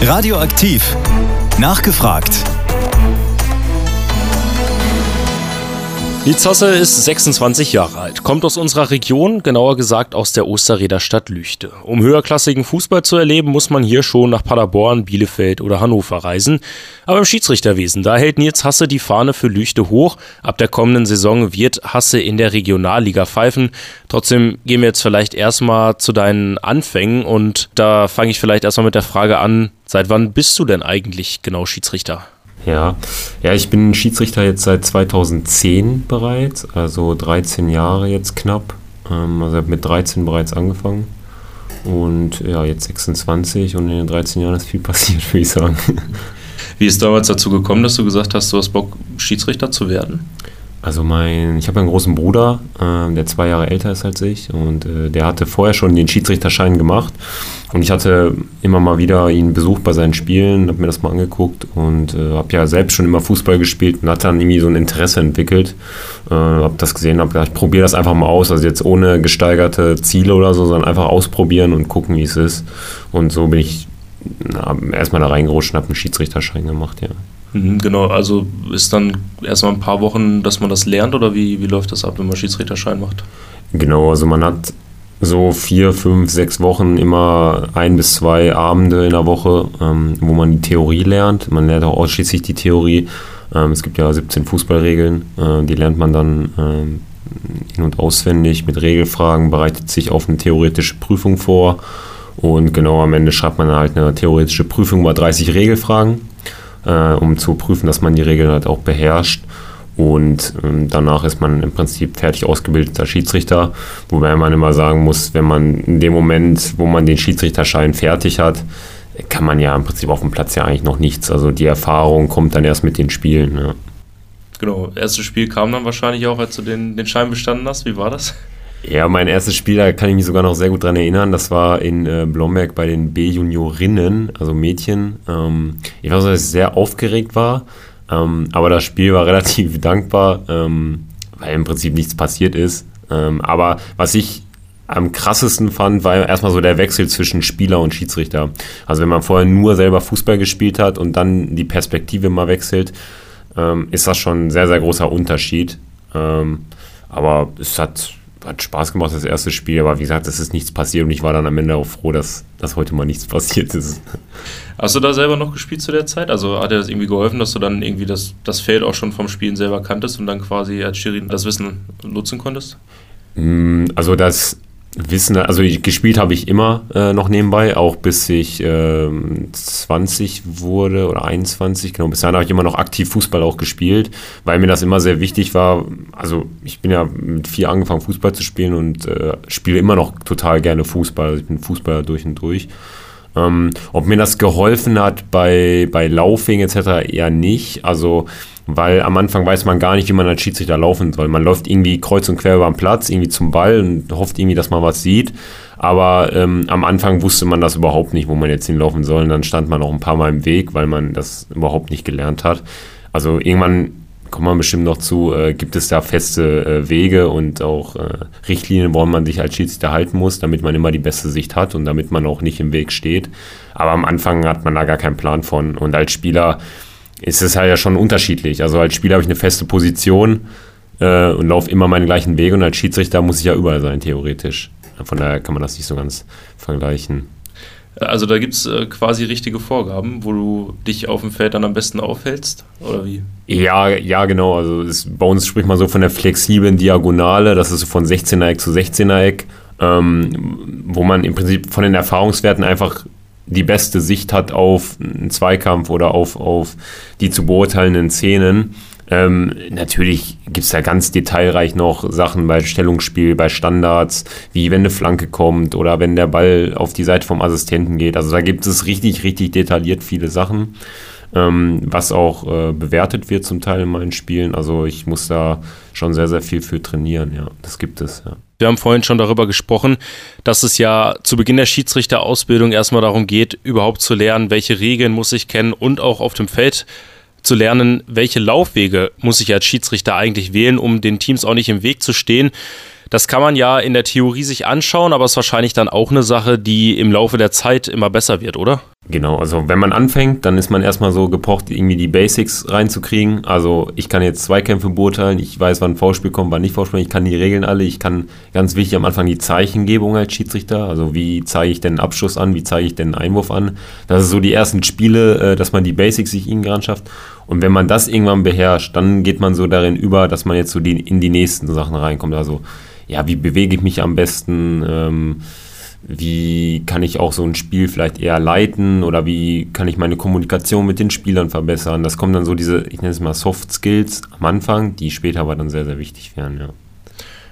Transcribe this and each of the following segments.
Radioaktiv. Nachgefragt. Nils Hosse ist 26 Jahre alt, kommt aus unserer Region, genauer gesagt aus der Osterreder Stadt Lüchte. Um höherklassigen Fußball zu erleben, muss man hier schon nach Paderborn, Bielefeld oder Hannover reisen. Aber im Schiedsrichterwesen, da hält Nils Hasse die Fahne für Lüchte hoch. Ab der kommenden Saison wird Hasse in der Regionalliga pfeifen. Trotzdem gehen wir jetzt vielleicht erstmal zu deinen Anfängen und da fange ich vielleicht erstmal mit der Frage an, seit wann bist du denn eigentlich genau Schiedsrichter? Ja, ja, ich bin Schiedsrichter jetzt seit 2010 bereits, also 13 Jahre jetzt knapp. Ähm, also habe mit 13 bereits angefangen und ja, jetzt 26 und in den 13 Jahren ist viel passiert, würde ich sagen. Wie ist damals dazu gekommen, dass du gesagt hast, du hast Bock, Schiedsrichter zu werden? Also mein, ich habe einen großen Bruder, äh, der zwei Jahre älter ist als ich und äh, der hatte vorher schon den Schiedsrichterschein gemacht und ich hatte immer mal wieder ihn besucht bei seinen Spielen, habe mir das mal angeguckt und äh, habe ja selbst schon immer Fußball gespielt und hatte dann irgendwie so ein Interesse entwickelt, äh, habe das gesehen, habe gedacht, ich probiere das einfach mal aus, also jetzt ohne gesteigerte Ziele oder so, sondern einfach ausprobieren und gucken, wie es ist und so bin ich erstmal da reingerutscht und habe einen Schiedsrichterschein gemacht, ja. Mhm, genau, also ist dann erstmal ein paar Wochen, dass man das lernt oder wie, wie läuft das ab, wenn man Schiedsrichterschein macht? Genau, also man hat so vier, fünf, sechs Wochen immer ein bis zwei Abende in der Woche, ähm, wo man die Theorie lernt. Man lernt auch ausschließlich die Theorie. Ähm, es gibt ja 17 Fußballregeln, äh, die lernt man dann ähm, in- und auswendig mit Regelfragen, bereitet sich auf eine theoretische Prüfung vor und genau am Ende schreibt man halt eine theoretische Prüfung über 30 Regelfragen äh, um zu prüfen, dass man die Regeln halt auch beherrscht. Und ähm, danach ist man im Prinzip fertig ausgebildeter Schiedsrichter, wobei man immer sagen muss, wenn man in dem Moment, wo man den Schiedsrichterschein fertig hat, kann man ja im Prinzip auf dem Platz ja eigentlich noch nichts. Also die Erfahrung kommt dann erst mit den Spielen. Ja. Genau, erstes Spiel kam dann wahrscheinlich auch, als du den, den Schein bestanden hast. Wie war das? Ja, mein erstes Spiel, da kann ich mich sogar noch sehr gut dran erinnern. Das war in äh, Blomberg bei den B-Juniorinnen, also Mädchen. Ähm, ich weiß, dass ich sehr aufgeregt war, ähm, aber das Spiel war relativ dankbar, ähm, weil im Prinzip nichts passiert ist. Ähm, aber was ich am krassesten fand, war erstmal so der Wechsel zwischen Spieler und Schiedsrichter. Also wenn man vorher nur selber Fußball gespielt hat und dann die Perspektive mal wechselt, ähm, ist das schon ein sehr, sehr großer Unterschied. Ähm, aber es hat hat Spaß gemacht, das erste Spiel, aber wie gesagt, es ist nichts passiert und ich war dann am Ende auch froh, dass, dass heute mal nichts passiert ist. Hast du da selber noch gespielt zu der Zeit? Also hat dir das irgendwie geholfen, dass du dann irgendwie das, das Feld auch schon vom Spielen selber kanntest und dann quasi als Schiri das Wissen nutzen konntest? Mm, also das Wissen, also ich, gespielt habe ich immer äh, noch nebenbei, auch bis ich äh, 20 wurde oder 21, genau, bis dahin habe ich immer noch aktiv Fußball auch gespielt, weil mir das immer sehr wichtig war. Also ich bin ja mit vier angefangen Fußball zu spielen und äh, spiele immer noch total gerne Fußball, also ich bin Fußballer durch und durch. Ähm, ob mir das geholfen hat bei, bei Laufing etc. eher nicht, also weil am Anfang weiß man gar nicht, wie man als Schiedsrichter laufen soll. Man läuft irgendwie kreuz und quer über den Platz, irgendwie zum Ball und hofft irgendwie, dass man was sieht. Aber ähm, am Anfang wusste man das überhaupt nicht, wo man jetzt hinlaufen soll. Und dann stand man auch ein paar Mal im Weg, weil man das überhaupt nicht gelernt hat. Also irgendwann kommt man bestimmt noch zu, äh, gibt es da feste äh, Wege und auch äh, Richtlinien, woran man sich als Schiedsrichter halten muss, damit man immer die beste Sicht hat und damit man auch nicht im Weg steht. Aber am Anfang hat man da gar keinen Plan von. Und als Spieler ist es halt ja schon unterschiedlich. Also als Spieler habe ich eine feste Position äh, und laufe immer meinen gleichen Weg und als Schiedsrichter muss ich ja überall sein, theoretisch. Von daher kann man das nicht so ganz vergleichen. Also da gibt es äh, quasi richtige Vorgaben, wo du dich auf dem Feld dann am besten aufhältst, oder wie? Ja, ja, genau. Also es, bei uns spricht man so von der flexiblen Diagonale, das ist so von 16er Eck zu 16er Eck, ähm, wo man im Prinzip von den Erfahrungswerten einfach die beste Sicht hat auf einen Zweikampf oder auf, auf die zu beurteilenden Szenen. Ähm, natürlich gibt es da ganz detailreich noch Sachen bei Stellungsspiel, bei Standards, wie wenn eine Flanke kommt oder wenn der Ball auf die Seite vom Assistenten geht. Also da gibt es richtig, richtig detailliert viele Sachen, ähm, was auch äh, bewertet wird zum Teil in meinen Spielen. Also ich muss da schon sehr, sehr viel für trainieren, ja. Das gibt es, ja. Wir haben vorhin schon darüber gesprochen, dass es ja zu Beginn der Schiedsrichterausbildung erstmal darum geht, überhaupt zu lernen, welche Regeln muss ich kennen und auch auf dem Feld zu lernen, welche Laufwege muss ich als Schiedsrichter eigentlich wählen, um den Teams auch nicht im Weg zu stehen. Das kann man ja in der Theorie sich anschauen, aber es ist wahrscheinlich dann auch eine Sache, die im Laufe der Zeit immer besser wird, oder? Genau, also wenn man anfängt, dann ist man erstmal so gepocht, irgendwie die Basics reinzukriegen. Also ich kann jetzt Zweikämpfe beurteilen, ich weiß, wann ein Foulspiel kommt, wann nicht Foulspiel, ich kann die Regeln alle, ich kann ganz wichtig am Anfang die Zeichengebung als Schiedsrichter, also wie zeige ich denn einen Abschuss an, wie zeige ich denn einen Einwurf an. Das ist so die ersten Spiele, äh, dass man die Basics sich ihnen ran schafft. Und wenn man das irgendwann beherrscht, dann geht man so darin über, dass man jetzt so die, in die nächsten Sachen reinkommt. Also ja, wie bewege ich mich am besten? Ähm, wie kann ich auch so ein Spiel vielleicht eher leiten oder wie kann ich meine Kommunikation mit den Spielern verbessern. Das kommen dann so diese, ich nenne es mal Soft Skills am Anfang, die später aber dann sehr, sehr wichtig werden, ja.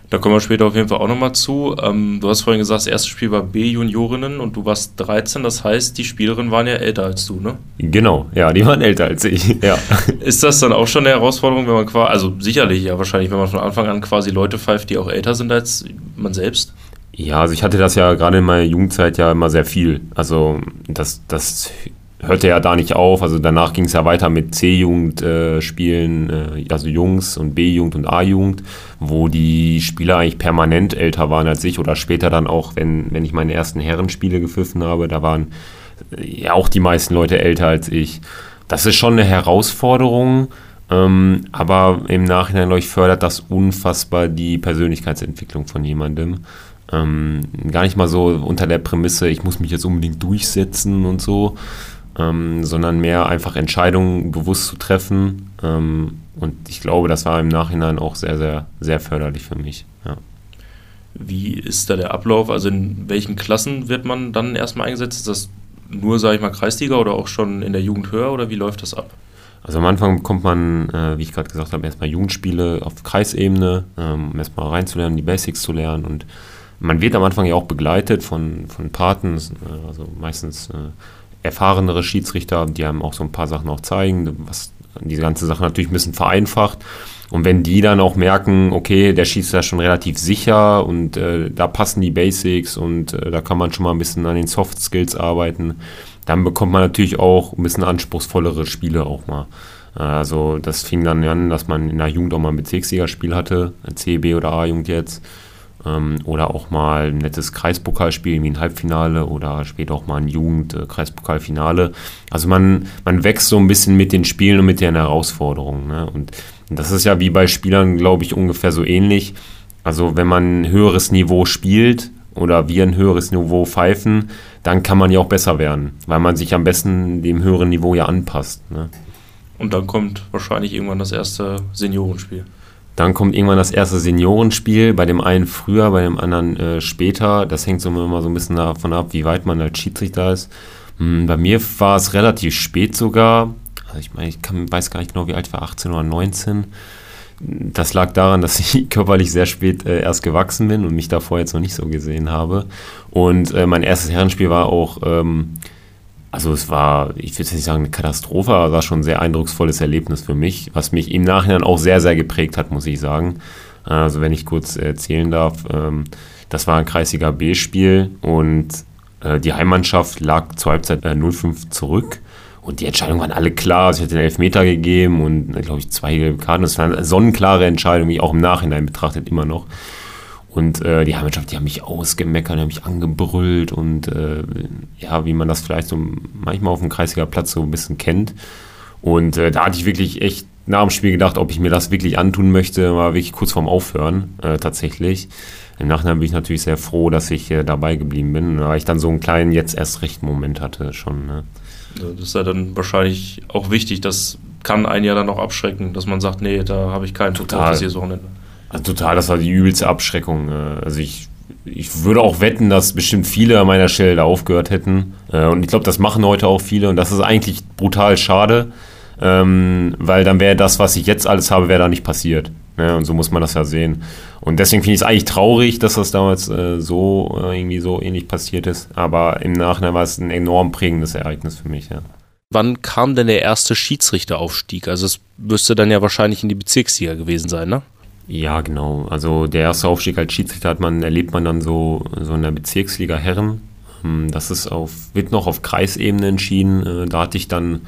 Da kommen wir später auf jeden Fall auch nochmal zu. Ähm, du hast vorhin gesagt, das erste Spiel war B-Juniorinnen und du warst 13, das heißt, die Spielerinnen waren ja älter als du, ne? Genau, ja, die waren älter als ich, ja. Ist das dann auch schon eine Herausforderung, wenn man quasi, also sicherlich ja wahrscheinlich, wenn man von Anfang an quasi Leute pfeift, die auch älter sind als man selbst? Ja, also ich hatte das ja gerade in meiner Jugendzeit ja immer sehr viel. Also das, das hörte ja da nicht auf. Also danach ging es ja weiter mit C-Jugend-Spielen, äh, äh, also Jungs und B-Jugend und A-Jugend, wo die Spieler eigentlich permanent älter waren als ich oder später dann auch, wenn, wenn ich meine ersten Herrenspiele gepfiffen habe, da waren äh, ja auch die meisten Leute älter als ich. Das ist schon eine Herausforderung. Ähm, aber im Nachhinein, glaube ich, fördert das unfassbar die Persönlichkeitsentwicklung von jemandem. Ähm, gar nicht mal so unter der Prämisse, ich muss mich jetzt unbedingt durchsetzen und so, ähm, sondern mehr einfach Entscheidungen bewusst zu treffen. Ähm, und ich glaube, das war im Nachhinein auch sehr, sehr, sehr förderlich für mich. Ja. Wie ist da der Ablauf? Also in welchen Klassen wird man dann erstmal eingesetzt? Ist das nur, sage ich mal, Kreisliga oder auch schon in der Jugend höher oder wie läuft das ab? Also am Anfang bekommt man, äh, wie ich gerade gesagt habe, erstmal Jugendspiele auf Kreisebene, ähm, um erstmal reinzulernen, die Basics zu lernen und man wird am Anfang ja auch begleitet von, von Paten, äh, also meistens äh, erfahrenere Schiedsrichter, die einem auch so ein paar Sachen auch zeigen, was diese ganze Sache natürlich ein bisschen vereinfacht. Und wenn die dann auch merken, okay, der schießt ja schon relativ sicher und äh, da passen die Basics und äh, da kann man schon mal ein bisschen an den Soft Skills arbeiten, dann bekommt man natürlich auch ein bisschen anspruchsvollere Spiele auch mal. Also das fing dann an, dass man in der Jugend auch mal ein Bezirksligaspiel hatte, CB oder A-Jugend jetzt ähm, oder auch mal ein nettes Kreispokalspiel wie ein Halbfinale oder später auch mal ein Jugend-Kreispokalfinale. Also man, man wächst so ein bisschen mit den Spielen und mit den Herausforderungen. Ne? Und das ist ja wie bei Spielern, glaube ich, ungefähr so ähnlich. Also wenn man ein höheres Niveau spielt oder wir ein höheres Niveau pfeifen, dann kann man ja auch besser werden, weil man sich am besten dem höheren Niveau ja anpasst. Ne? Und dann kommt wahrscheinlich irgendwann das erste Seniorenspiel. Dann kommt irgendwann das erste Seniorenspiel, bei dem einen früher, bei dem anderen äh, später. Das hängt so immer so ein bisschen davon ab, wie weit man als Schiedsrichter ist. Hm, bei mir war es relativ spät sogar. Also ich meine, ich kann, weiß gar nicht genau, wie alt ich war, 18 oder 19. Das lag daran, dass ich körperlich sehr spät äh, erst gewachsen bin und mich davor jetzt noch nicht so gesehen habe. Und äh, mein erstes Herrenspiel war auch ähm, also es war, ich will jetzt nicht sagen eine Katastrophe, aber es war schon ein sehr eindrucksvolles Erlebnis für mich, was mich im Nachhinein auch sehr, sehr geprägt hat, muss ich sagen. Also wenn ich kurz erzählen darf, ähm, das war ein Kreisiger B-Spiel und äh, die Heimmannschaft lag zur Halbzeit 0-5 zurück. Und die Entscheidungen waren alle klar. Sie hat den Elfmeter gegeben und, glaube ich, zwei gelbe Karten. Das war eine sonnenklare Entscheidung, die auch im Nachhinein betrachtet immer noch. Und äh, die Heimmannschaft, die haben mich ausgemeckert, die haben mich angebrüllt und äh, ja, wie man das vielleicht so manchmal auf dem Kreisiger Platz so ein bisschen kennt. Und äh, da hatte ich wirklich echt nach dem Spiel gedacht, ob ich mir das wirklich antun möchte, war wirklich kurz vorm Aufhören äh, tatsächlich. Im Nachhinein bin ich natürlich sehr froh, dass ich äh, dabei geblieben bin, weil ich dann so einen kleinen jetzt erst recht Moment hatte schon. Ne? Das ist ja dann wahrscheinlich auch wichtig, das kann einen ja dann auch abschrecken, dass man sagt, nee, da habe ich keinen Total. das hier so Wochenende. Also total, das war die übelste Abschreckung. Äh, also ich, ich würde auch wetten, dass bestimmt viele an meiner Stelle da aufgehört hätten. Äh, und ich glaube, das machen heute auch viele. Und das ist eigentlich brutal schade, ähm, weil dann wäre das, was ich jetzt alles habe, wäre da nicht passiert. Ne? Und so muss man das ja sehen. Und deswegen finde ich es eigentlich traurig, dass das damals äh, so irgendwie so ähnlich passiert ist. Aber im Nachhinein war es ein enorm prägendes Ereignis für mich. Ja. Wann kam denn der erste Schiedsrichteraufstieg? Also es müsste dann ja wahrscheinlich in die Bezirksliga gewesen sein, ne? Ja, genau. Also der erste Aufstieg als Schiedsrichter hat man, erlebt man dann so, so in der Bezirksliga Herren. Ähm, das ist auf, wird noch auf Kreisebene entschieden. Äh, da hatte ich dann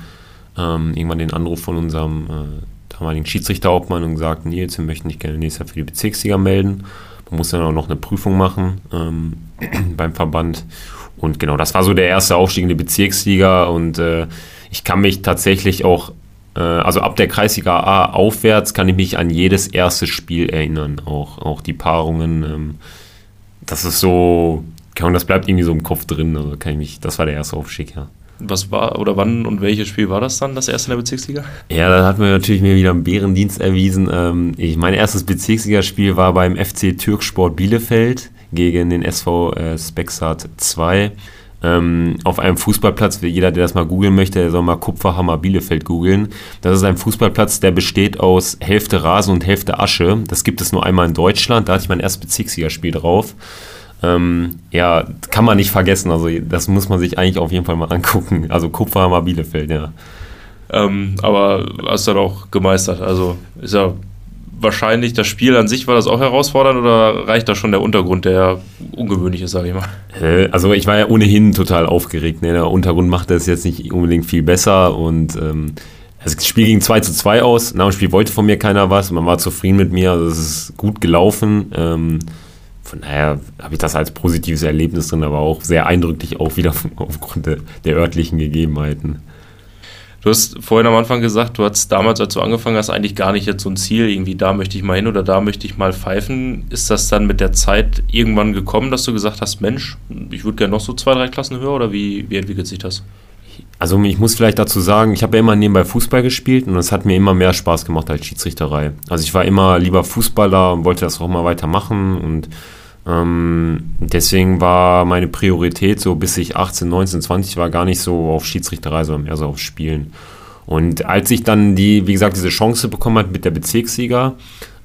ähm, irgendwann den Anruf von unserem äh, damaligen Schiedsrichterhauptmann und gesagt, Nils, wir möchten dich gerne nächstes Jahr für die Bezirksliga melden. Man muss dann auch noch eine Prüfung machen ähm, beim Verband. und genau, das war so der erste Aufstieg in die Bezirksliga und äh, ich kann mich tatsächlich auch, also ab der Kreisliga A aufwärts, kann ich mich an jedes erste Spiel erinnern, auch, auch die Paarungen. Ähm, das ist so, das bleibt irgendwie so im Kopf drin, also kann ich mich, das war der erste Aufstieg, ja. Was war oder wann und welches Spiel war das dann, das erste in der Bezirksliga? Ja, da hat man natürlich mir wieder einen Bärendienst erwiesen. Ähm, ich, mein erstes Bezirksligaspiel war beim FC Türksport Bielefeld gegen den SV äh, Spexart 2. Ähm, auf einem Fußballplatz, jeder, der das mal googeln möchte, der soll mal Kupferhammer Bielefeld googeln. Das ist ein Fußballplatz, der besteht aus Hälfte Rasen und Hälfte Asche. Das gibt es nur einmal in Deutschland. Da hatte ich mein erstes Bezirksligaspiel drauf. Ähm, ja, kann man nicht vergessen. Also das muss man sich eigentlich auf jeden Fall mal angucken. Also Kupferhammer Bielefeld, ja. Ähm, aber hast dann auch gemeistert. Also ist ja wahrscheinlich das Spiel an sich war das auch herausfordernd oder reicht da schon der Untergrund, der ungewöhnlich ist, sage ich mal? Also ich war ja ohnehin total aufgeregt. Ne? Der Untergrund macht das jetzt nicht unbedingt viel besser und ähm, das Spiel ging 2 zu 2 aus. Nach dem Spiel wollte von mir keiner was. Man war zufrieden mit mir. Also es ist gut gelaufen. Ähm, von daher habe ich das als positives Erlebnis drin, aber auch sehr eindrücklich auch wieder aufgrund der, der örtlichen Gegebenheiten. Du hast vorhin am Anfang gesagt, du hattest damals, als du angefangen hast, eigentlich gar nicht jetzt so ein Ziel, irgendwie da möchte ich mal hin oder da möchte ich mal pfeifen. Ist das dann mit der Zeit irgendwann gekommen, dass du gesagt hast, Mensch, ich würde gerne noch so zwei, drei Klassen höher oder wie, wie entwickelt sich das? Also ich muss vielleicht dazu sagen, ich habe ja immer nebenbei Fußball gespielt und es hat mir immer mehr Spaß gemacht als Schiedsrichterei. Also ich war immer lieber Fußballer und wollte das auch mal weitermachen und ähm, deswegen war meine Priorität so bis ich 18, 19, 20 war gar nicht so auf Schiedsrichterei, sondern eher so auf Spielen. Und als ich dann die, wie gesagt, diese Chance bekommen habe mit der Bezirksliga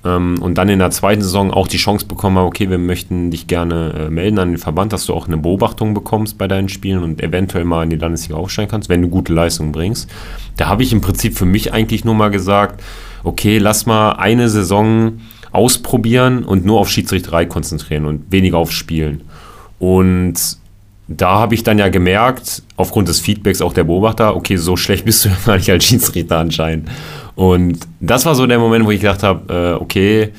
ähm, und dann in der zweiten Saison auch die Chance bekommen habe, okay, wir möchten dich gerne äh, melden an den Verband, dass du auch eine Beobachtung bekommst bei deinen Spielen und eventuell mal in die Landesliga aufsteigen kannst, wenn du gute Leistungen bringst. Da habe ich im Prinzip für mich eigentlich nur mal gesagt, okay, lass mal eine Saison ausprobieren und nur auf Schiedsrichterei konzentrieren und weniger auf Spielen. Und da habe ich dann ja gemerkt, aufgrund des Feedbacks auch der Beobachter, okay, so schlecht bist du ja gar nicht als Schiedsrichter anscheinend. Und das war so der Moment, wo ich gedacht habe, äh, okay,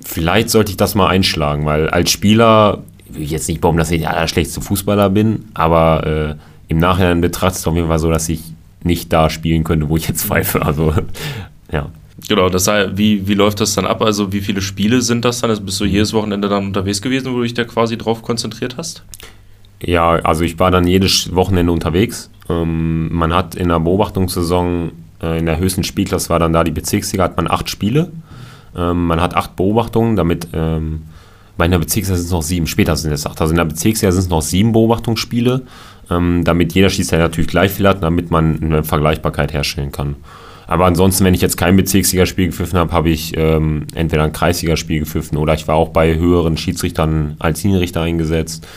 vielleicht sollte ich das mal einschlagen, weil als Spieler, ich will jetzt nicht behaupten, dass ich der allerschlechteste Fußballer bin, aber äh, im Nachhinein betrachtet es auf jeden Fall so, dass ich nicht da spielen könnte, wo ich jetzt pfeife. Also, ja. Genau, das sei, wie, wie läuft das dann ab? Also wie viele Spiele sind das dann? Also bist du jedes Wochenende dann unterwegs gewesen, wo du dich da quasi drauf konzentriert hast? Ja, also ich war dann jedes Wochenende unterwegs. Ähm, man hat in der Beobachtungssaison äh, in der höchsten Spielklasse war dann da die Bezirksliga, hat man acht Spiele. Ähm, man hat acht Beobachtungen, damit ähm, bei einer Bezirksliga sind es noch sieben, später sind es acht. Also in der Bezirksliga sind es noch sieben Beobachtungsspiele, ähm, damit jeder Schiedsrichter natürlich gleich viel hat, damit man eine Vergleichbarkeit herstellen kann. Aber ansonsten, wenn ich jetzt kein Bezirksligaspiel gepfiffen habe, habe ich ähm, entweder ein Kreisligaspiel gepfiffen oder ich war auch bei höheren Schiedsrichtern als Linienrichter eingesetzt.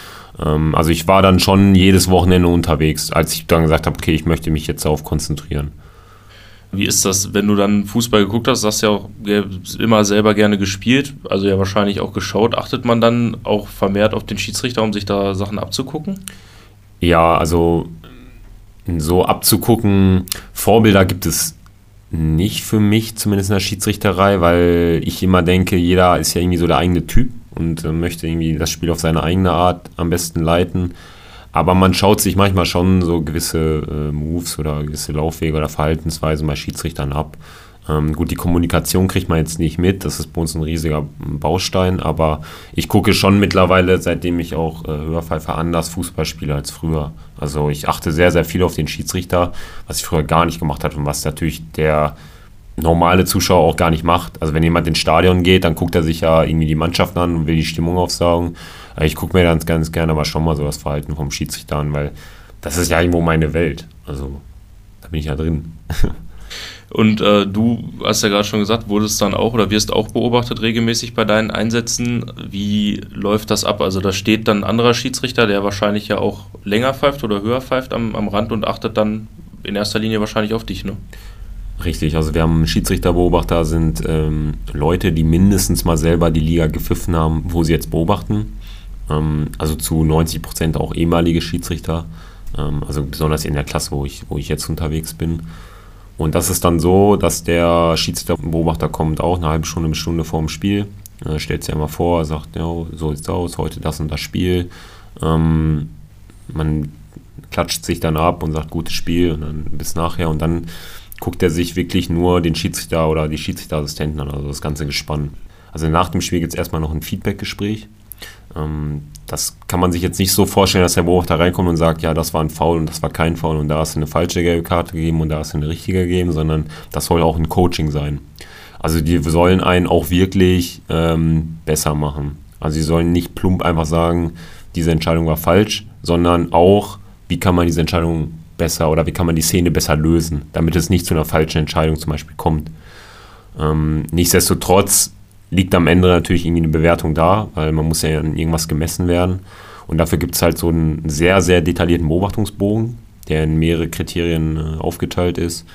Ähm, also ich war dann schon jedes Wochenende unterwegs, als ich dann gesagt habe, okay, ich möchte mich jetzt darauf konzentrieren. Wie ist das, wenn du dann Fußball geguckt hast, hast ja auch immer selber gerne gespielt, also ja wahrscheinlich auch geschaut. Achtet man dann auch vermehrt auf den Schiedsrichter, um sich da Sachen abzugucken? Ja, also so abzugucken, Vorbilder gibt es nicht für mich, zumindest in der Schiedsrichterei, weil ich immer denke, jeder ist ja irgendwie so der eigene Typ und äh, möchte irgendwie das Spiel auf seine eigene Art am besten leiten. Aber man schaut sich manchmal schon so gewisse äh, Moves oder gewisse Laufwege oder Verhaltensweisen bei Schiedsrichtern ab. Ähm, gut, die Kommunikation kriegt man jetzt nicht mit, das ist bei uns ein riesiger Baustein, aber ich gucke schon mittlerweile, seitdem ich auch äh, Hörpfeifer anders Fußball spiele als früher. Also ich achte sehr, sehr viel auf den Schiedsrichter, was ich früher gar nicht gemacht habe und was natürlich der normale Zuschauer auch gar nicht macht. Also wenn jemand ins Stadion geht, dann guckt er sich ja irgendwie die Mannschaften an und will die Stimmung aufsaugen. Ich gucke mir ganz, ganz gerne aber schon mal so das Verhalten vom Schiedsrichter an, weil das ist ja irgendwo meine Welt. Also da bin ich ja drin. Und äh, du hast ja gerade schon gesagt, wurdest dann auch oder wirst auch beobachtet regelmäßig bei deinen Einsätzen. Wie läuft das ab? Also da steht dann ein anderer Schiedsrichter, der wahrscheinlich ja auch länger pfeift oder höher pfeift am, am Rand und achtet dann in erster Linie wahrscheinlich auf dich, ne? Richtig, also wir haben Schiedsrichterbeobachter, sind ähm, Leute, die mindestens mal selber die Liga gepfiffen haben, wo sie jetzt beobachten. Ähm, also zu 90 Prozent auch ehemalige Schiedsrichter. Ähm, also besonders in der Klasse, wo ich, wo ich jetzt unterwegs bin. Und das ist dann so, dass der Schiedsrichterbeobachter kommt auch eine halbe Stunde, eine Stunde vor dem Spiel, äh, stellt sich einmal vor, sagt, ja, so sieht's aus, heute das und das Spiel. Ähm, man klatscht sich dann ab und sagt, gutes Spiel und dann bis nachher und dann guckt er sich wirklich nur den Schiedsrichter oder die Schiedsrichterassistenten an, also das ganze Gespann. Also nach dem Spiel gibt es erstmal noch ein Feedbackgespräch. Ähm, das kann man sich jetzt nicht so vorstellen, dass der Beobachter reinkommt und sagt, ja, das war ein Foul und das war kein Foul und da hast du eine falsche gelbe Karte gegeben und da hast du eine richtige gegeben, sondern das soll auch ein Coaching sein. Also die sollen einen auch wirklich ähm, besser machen. Also sie sollen nicht plump einfach sagen, diese Entscheidung war falsch, sondern auch, wie kann man diese Entscheidung besser oder wie kann man die Szene besser lösen, damit es nicht zu einer falschen Entscheidung zum Beispiel kommt. Ähm, nichtsdestotrotz liegt am Ende natürlich irgendwie eine Bewertung da, weil man muss ja an irgendwas gemessen werden. Und dafür gibt es halt so einen sehr, sehr detaillierten Beobachtungsbogen, der in mehrere Kriterien äh, aufgeteilt ist.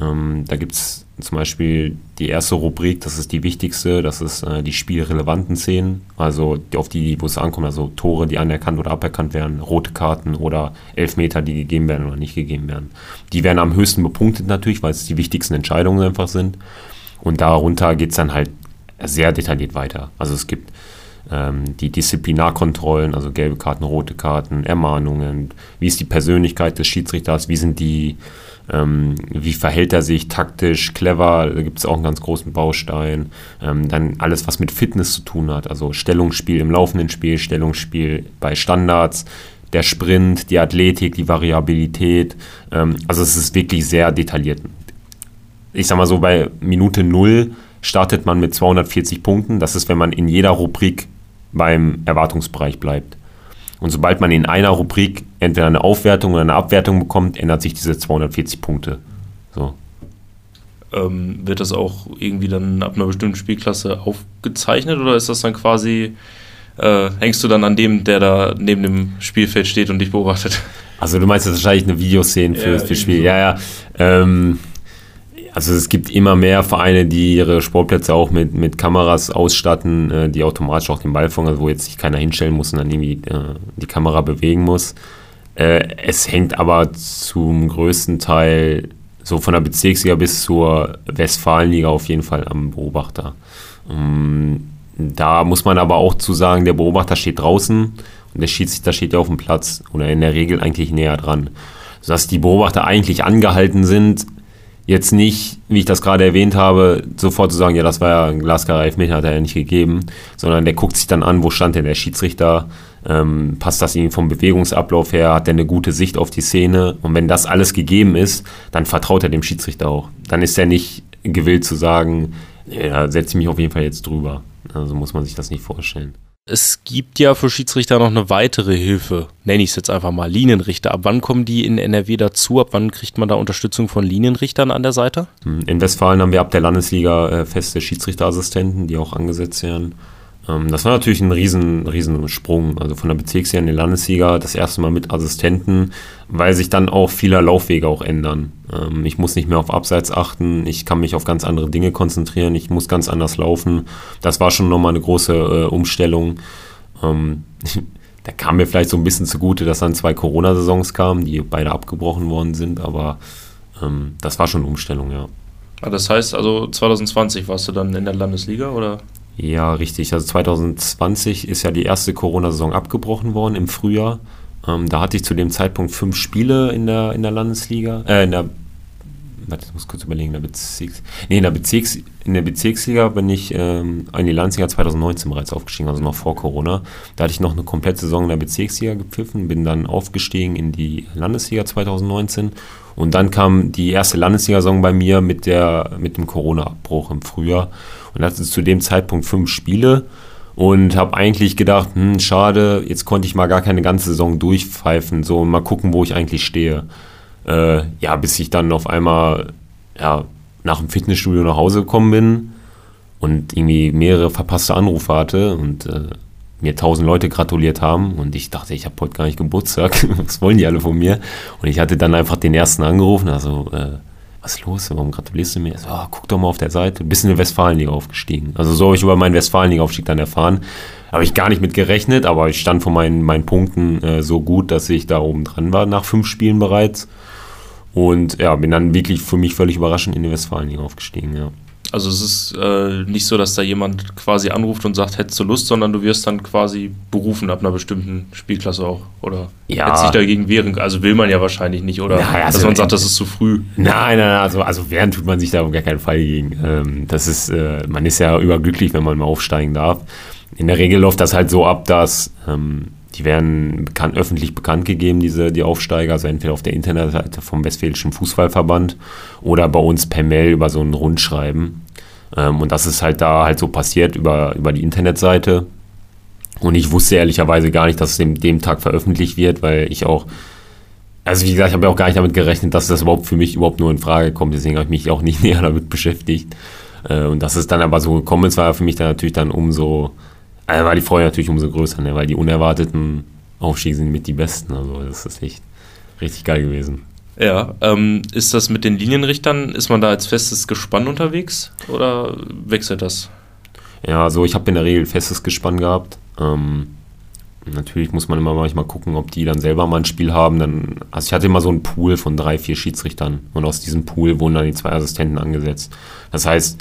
Ähm, da gibt es zum Beispiel die erste Rubrik, das ist die wichtigste, das ist äh, die spielrelevanten Szenen, also die, auf die, wo es ankommt, also Tore, die anerkannt oder aberkannt werden, rote Karten oder Elfmeter, die gegeben werden oder nicht gegeben werden. Die werden am höchsten bepunktet natürlich, weil es die wichtigsten Entscheidungen einfach sind. Und darunter geht es dann halt sehr detailliert weiter. Also es gibt ähm, die Disziplinarkontrollen, also gelbe Karten, rote Karten, Ermahnungen, wie ist die Persönlichkeit des Schiedsrichters, wie sind die, ähm, wie verhält er sich taktisch, clever, da gibt es auch einen ganz großen Baustein. Ähm, dann alles, was mit Fitness zu tun hat, also Stellungsspiel im laufenden Spiel, Stellungsspiel bei Standards, der Sprint, die Athletik, die Variabilität. Ähm, also es ist wirklich sehr detailliert. Ich sag mal so, bei Minute null startet man mit 240 Punkten. Das ist, wenn man in jeder Rubrik beim Erwartungsbereich bleibt. Und sobald man in einer Rubrik entweder eine Aufwertung oder eine Abwertung bekommt, ändert sich diese 240 Punkte. So. Ähm, wird das auch irgendwie dann ab einer bestimmten Spielklasse aufgezeichnet oder ist das dann quasi, äh, hängst du dann an dem, der da neben dem Spielfeld steht und dich beobachtet? Also du meinst jetzt wahrscheinlich eine Videoszene für, ja, für Spiel. So. Ja, ja. Ähm, also es gibt immer mehr Vereine, die ihre Sportplätze auch mit, mit Kameras ausstatten, äh, die automatisch auch den Ball fangen, also wo jetzt sich keiner hinstellen muss und dann irgendwie äh, die Kamera bewegen muss. Äh, es hängt aber zum größten Teil so von der Bezirksliga bis zur Westfalenliga auf jeden Fall am Beobachter. Ähm, da muss man aber auch zu sagen, der Beobachter steht draußen und der Schiedsrichter steht ja auf dem Platz oder in der Regel eigentlich näher dran. Sodass die Beobachter eigentlich angehalten sind, jetzt nicht, wie ich das gerade erwähnt habe, sofort zu sagen, ja, das war ja ein glasklarer Elfmeter, hat er ja nicht gegeben, sondern der guckt sich dann an, wo stand denn der Schiedsrichter, ähm, passt das ihm vom Bewegungsablauf her, hat er eine gute Sicht auf die Szene und wenn das alles gegeben ist, dann vertraut er dem Schiedsrichter auch. Dann ist er nicht gewillt zu sagen, ja, setze ich mich auf jeden Fall jetzt drüber. Also muss man sich das nicht vorstellen. Es gibt ja für Schiedsrichter noch eine weitere Hilfe, nenne ich es jetzt einfach mal, Linienrichter. Ab wann kommen die in NRW dazu? Ab wann kriegt man da Unterstützung von Linienrichtern an der Seite? Hm, in Westfalen haben wir ab der Landesliga äh, feste Schiedsrichterassistenten, die auch angesetzt werden. Ähm, das war natürlich ein riesen, riesen Sprung. Also von der Bezirksliga in die Landesliga das erste Mal mit Assistenten, weil sich dann auch viele Laufwege auch ändern. Ähm, ich muss nicht mehr auf Abseits achten, ich kann mich auf ganz andere Dinge konzentrieren, ich muss ganz anders laufen. Das war schon nochmal eine große äh, Umstellung. Ähm, da kam mir vielleicht so ein bisschen zugute, dass dann zwei Corona-Saisons kamen, die beide abgebrochen worden sind, aber das war schon eine Umstellung, ja. Ah, das heißt also 2020 warst du dann in der Landesliga oder? Ja, richtig. Also 2020 ist ja die erste Corona-Saison abgebrochen worden im Frühjahr. Ähm, da hatte ich zu dem Zeitpunkt fünf Spiele in der, in der Landesliga, äh, in der, warte, ich muss kurz überlegen, in der Bezirks, nee, in der, Bezirks, in der Bezirksliga bin ich ähm, in die Landesliga 2019 bereits aufgestiegen, also noch vor Corona. Da hatte ich noch eine komplette Saison in der Bezirksliga gepfiffen, bin dann aufgestiegen in die Landesliga 2019 und dann kam die erste Landesliga-Saison bei mir mit, der, mit dem Corona-Abbruch im Frühjahr und hatte zu dem Zeitpunkt fünf Spiele und habe eigentlich gedacht, hm, schade, jetzt konnte ich mal gar keine ganze Saison durchpfeifen, so mal gucken, wo ich eigentlich stehe. Äh, ja, bis ich dann auf einmal ja, nach dem Fitnessstudio nach Hause gekommen bin und irgendwie mehrere verpasste Anrufe hatte und äh, mir tausend Leute gratuliert haben und ich dachte, ich habe heute gar nicht Geburtstag, was wollen die alle von mir? Und ich hatte dann einfach den ersten angerufen, also äh, was ist los, warum gratulierst du mir? So, oh, guck doch mal auf der Seite, bist in der Westfalenliga aufgestiegen. Also so habe ich über meinen Westfalenliga-Aufstieg dann erfahren. Habe ich gar nicht mit gerechnet, aber ich stand von meinen, meinen Punkten äh, so gut, dass ich da oben dran war nach fünf Spielen bereits. Und ja, bin dann wirklich für mich völlig überraschend in die Westfalenliga aufgestiegen, ja. Also es ist äh, nicht so, dass da jemand quasi anruft und sagt, hättest du Lust, sondern du wirst dann quasi berufen ab einer bestimmten Spielklasse auch. Oder ja. hättest dich dagegen wehren. Also will man ja wahrscheinlich nicht, oder? Ja, also dass man sagt, das ist zu früh. Nein, nein, also, also wehren tut man sich da auf gar keinen Fall gegen. Ähm, das ist, äh, man ist ja überglücklich, wenn man mal aufsteigen darf. In der Regel läuft das halt so ab, dass ähm, die werden bekannt, öffentlich bekannt gegeben, diese, die Aufsteiger, also entweder auf der Internetseite vom Westfälischen Fußballverband oder bei uns per Mail über so ein Rundschreiben. Ähm, und das ist halt da halt so passiert über, über die Internetseite. Und ich wusste ehrlicherweise gar nicht, dass es dem, dem Tag veröffentlicht wird, weil ich auch, also wie gesagt, ich habe ja auch gar nicht damit gerechnet, dass das überhaupt für mich überhaupt nur in Frage kommt. Deswegen habe ich mich auch nicht näher damit beschäftigt. Äh, und dass es dann aber so gekommen ist, war für mich dann natürlich dann umso, also war die Freude natürlich umso größer, ne? weil die unerwarteten Aufstiege sind mit die besten. Also das ist echt richtig geil gewesen. Ja, ähm, ist das mit den Linienrichtern, ist man da als festes Gespann unterwegs oder wechselt das? Ja, also ich habe in der Regel festes Gespann gehabt. Ähm, natürlich muss man immer manchmal gucken, ob die dann selber mal ein Spiel haben. Dann, also ich hatte immer so einen Pool von drei, vier Schiedsrichtern und aus diesem Pool wurden dann die zwei Assistenten angesetzt. Das heißt,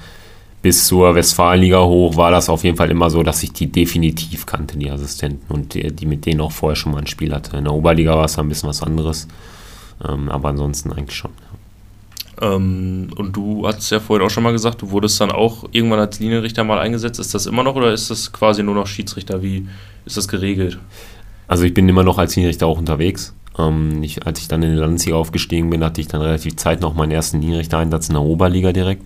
bis zur Westfalenliga hoch war das auf jeden Fall immer so, dass ich die definitiv kannte, die Assistenten und die, die mit denen auch vorher schon mal ein Spiel hatte. In der Oberliga war es ein bisschen was anderes. Ähm, aber ansonsten eigentlich schon. Ja. Ähm, und du hast ja vorhin auch schon mal gesagt, du wurdest dann auch irgendwann als Linienrichter mal eingesetzt. Ist das immer noch oder ist das quasi nur noch Schiedsrichter? Wie ist das geregelt? Also ich bin immer noch als Linienrichter auch unterwegs. Ähm, ich, als ich dann in die Landesliga aufgestiegen bin, hatte ich dann relativ Zeit noch meinen ersten Linienrichter-Einsatz in der Oberliga direkt,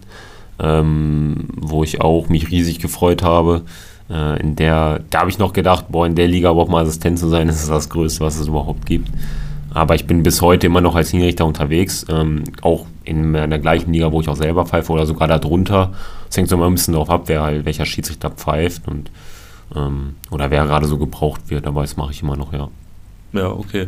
ähm, wo ich auch mich riesig gefreut habe. Äh, in der, da habe ich noch gedacht, boah, in der Liga überhaupt mal Assistent zu sein, das ist das Größte, was es überhaupt gibt. Aber ich bin bis heute immer noch als Linienrichter unterwegs, ähm, auch in der gleichen Liga, wo ich auch selber pfeife oder sogar darunter. Es hängt so immer ein bisschen darauf ab, wer halt, welcher Schiedsrichter pfeift und ähm, oder wer gerade so gebraucht wird, aber das mache ich immer noch, ja. Ja, okay.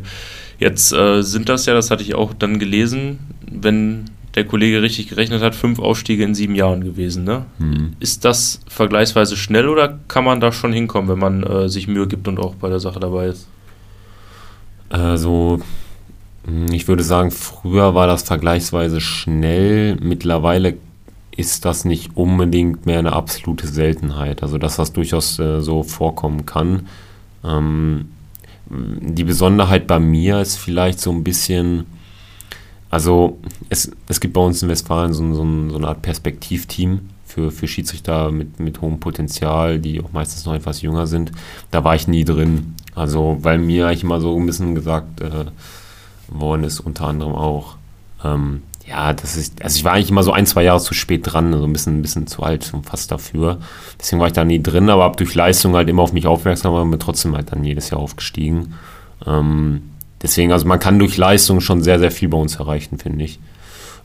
Jetzt äh, sind das ja, das hatte ich auch dann gelesen, wenn der Kollege richtig gerechnet hat, fünf Ausstiege in sieben Jahren gewesen. Ne? Mhm. Ist das vergleichsweise schnell oder kann man da schon hinkommen, wenn man äh, sich Mühe gibt und auch bei der Sache dabei ist? Also, ich würde sagen, früher war das vergleichsweise schnell. Mittlerweile ist das nicht unbedingt mehr eine absolute Seltenheit. Also, dass das durchaus äh, so vorkommen kann. Ähm, die Besonderheit bei mir ist vielleicht so ein bisschen, also es, es gibt bei uns in Westfalen so, so, so eine Art Perspektivteam für, für Schiedsrichter mit, mit hohem Potenzial, die auch meistens noch etwas jünger sind. Da war ich nie drin. Also, weil mir eigentlich immer so ein bisschen gesagt äh, worden ist, unter anderem auch, ähm, ja, das ist, also ich war eigentlich immer so ein, zwei Jahre zu spät dran, also ein bisschen, ein bisschen zu alt und fast dafür. Deswegen war ich da nie drin, aber habe durch Leistung halt immer auf mich aufmerksam und bin trotzdem halt dann jedes Jahr aufgestiegen. Ähm, deswegen, also man kann durch Leistung schon sehr, sehr viel bei uns erreichen, finde ich.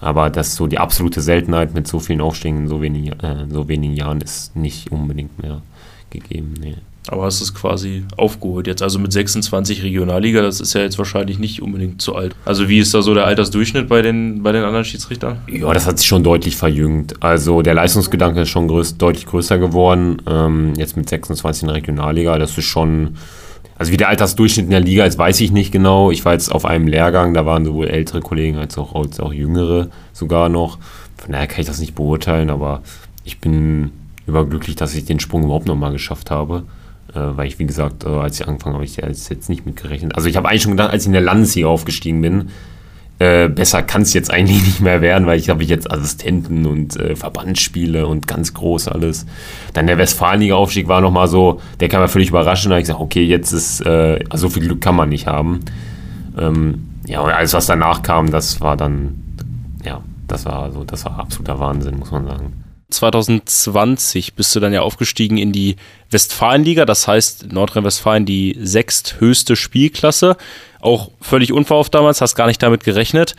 Aber das so die absolute Seltenheit mit so vielen Aufstiegen in so, wenig, äh, so wenigen Jahren ist nicht unbedingt mehr gegeben. Nee. Aber hast es quasi aufgeholt jetzt. Also mit 26 Regionalliga, das ist ja jetzt wahrscheinlich nicht unbedingt zu alt. Also wie ist da so der Altersdurchschnitt bei den, bei den anderen Schiedsrichtern? Ja, das hat sich schon deutlich verjüngt. Also der Leistungsgedanke ist schon größ, deutlich größer geworden. Ähm, jetzt mit 26 in der Regionalliga, das ist schon. Also wie der Altersdurchschnitt in der Liga ist, weiß ich nicht genau. Ich war jetzt auf einem Lehrgang, da waren sowohl ältere Kollegen als auch, als auch jüngere sogar noch. Von daher kann ich das nicht beurteilen, aber ich bin überglücklich, dass ich den Sprung überhaupt nochmal geschafft habe. Äh, weil ich, wie gesagt, äh, als ich angefangen habe, ich jetzt nicht mitgerechnet. Also ich habe eigentlich schon gedacht, als ich in der Landesliga aufgestiegen bin, äh, besser kann es jetzt eigentlich nicht mehr werden, weil ich habe jetzt Assistenten und äh, Verbandsspiele und ganz groß alles. Dann der Westfalenliga-Aufstieg war nochmal so, der kam ja völlig überraschend. Da habe ich gesagt, okay, jetzt ist, äh, so viel Glück kann man nicht haben. Ähm, ja, und alles, was danach kam, das war dann, ja, das war, also, das war absoluter Wahnsinn, muss man sagen. 2020 bist du dann ja aufgestiegen in die Westfalenliga, das heißt Nordrhein-Westfalen die sechsthöchste Spielklasse. Auch völlig unverhofft damals, hast gar nicht damit gerechnet.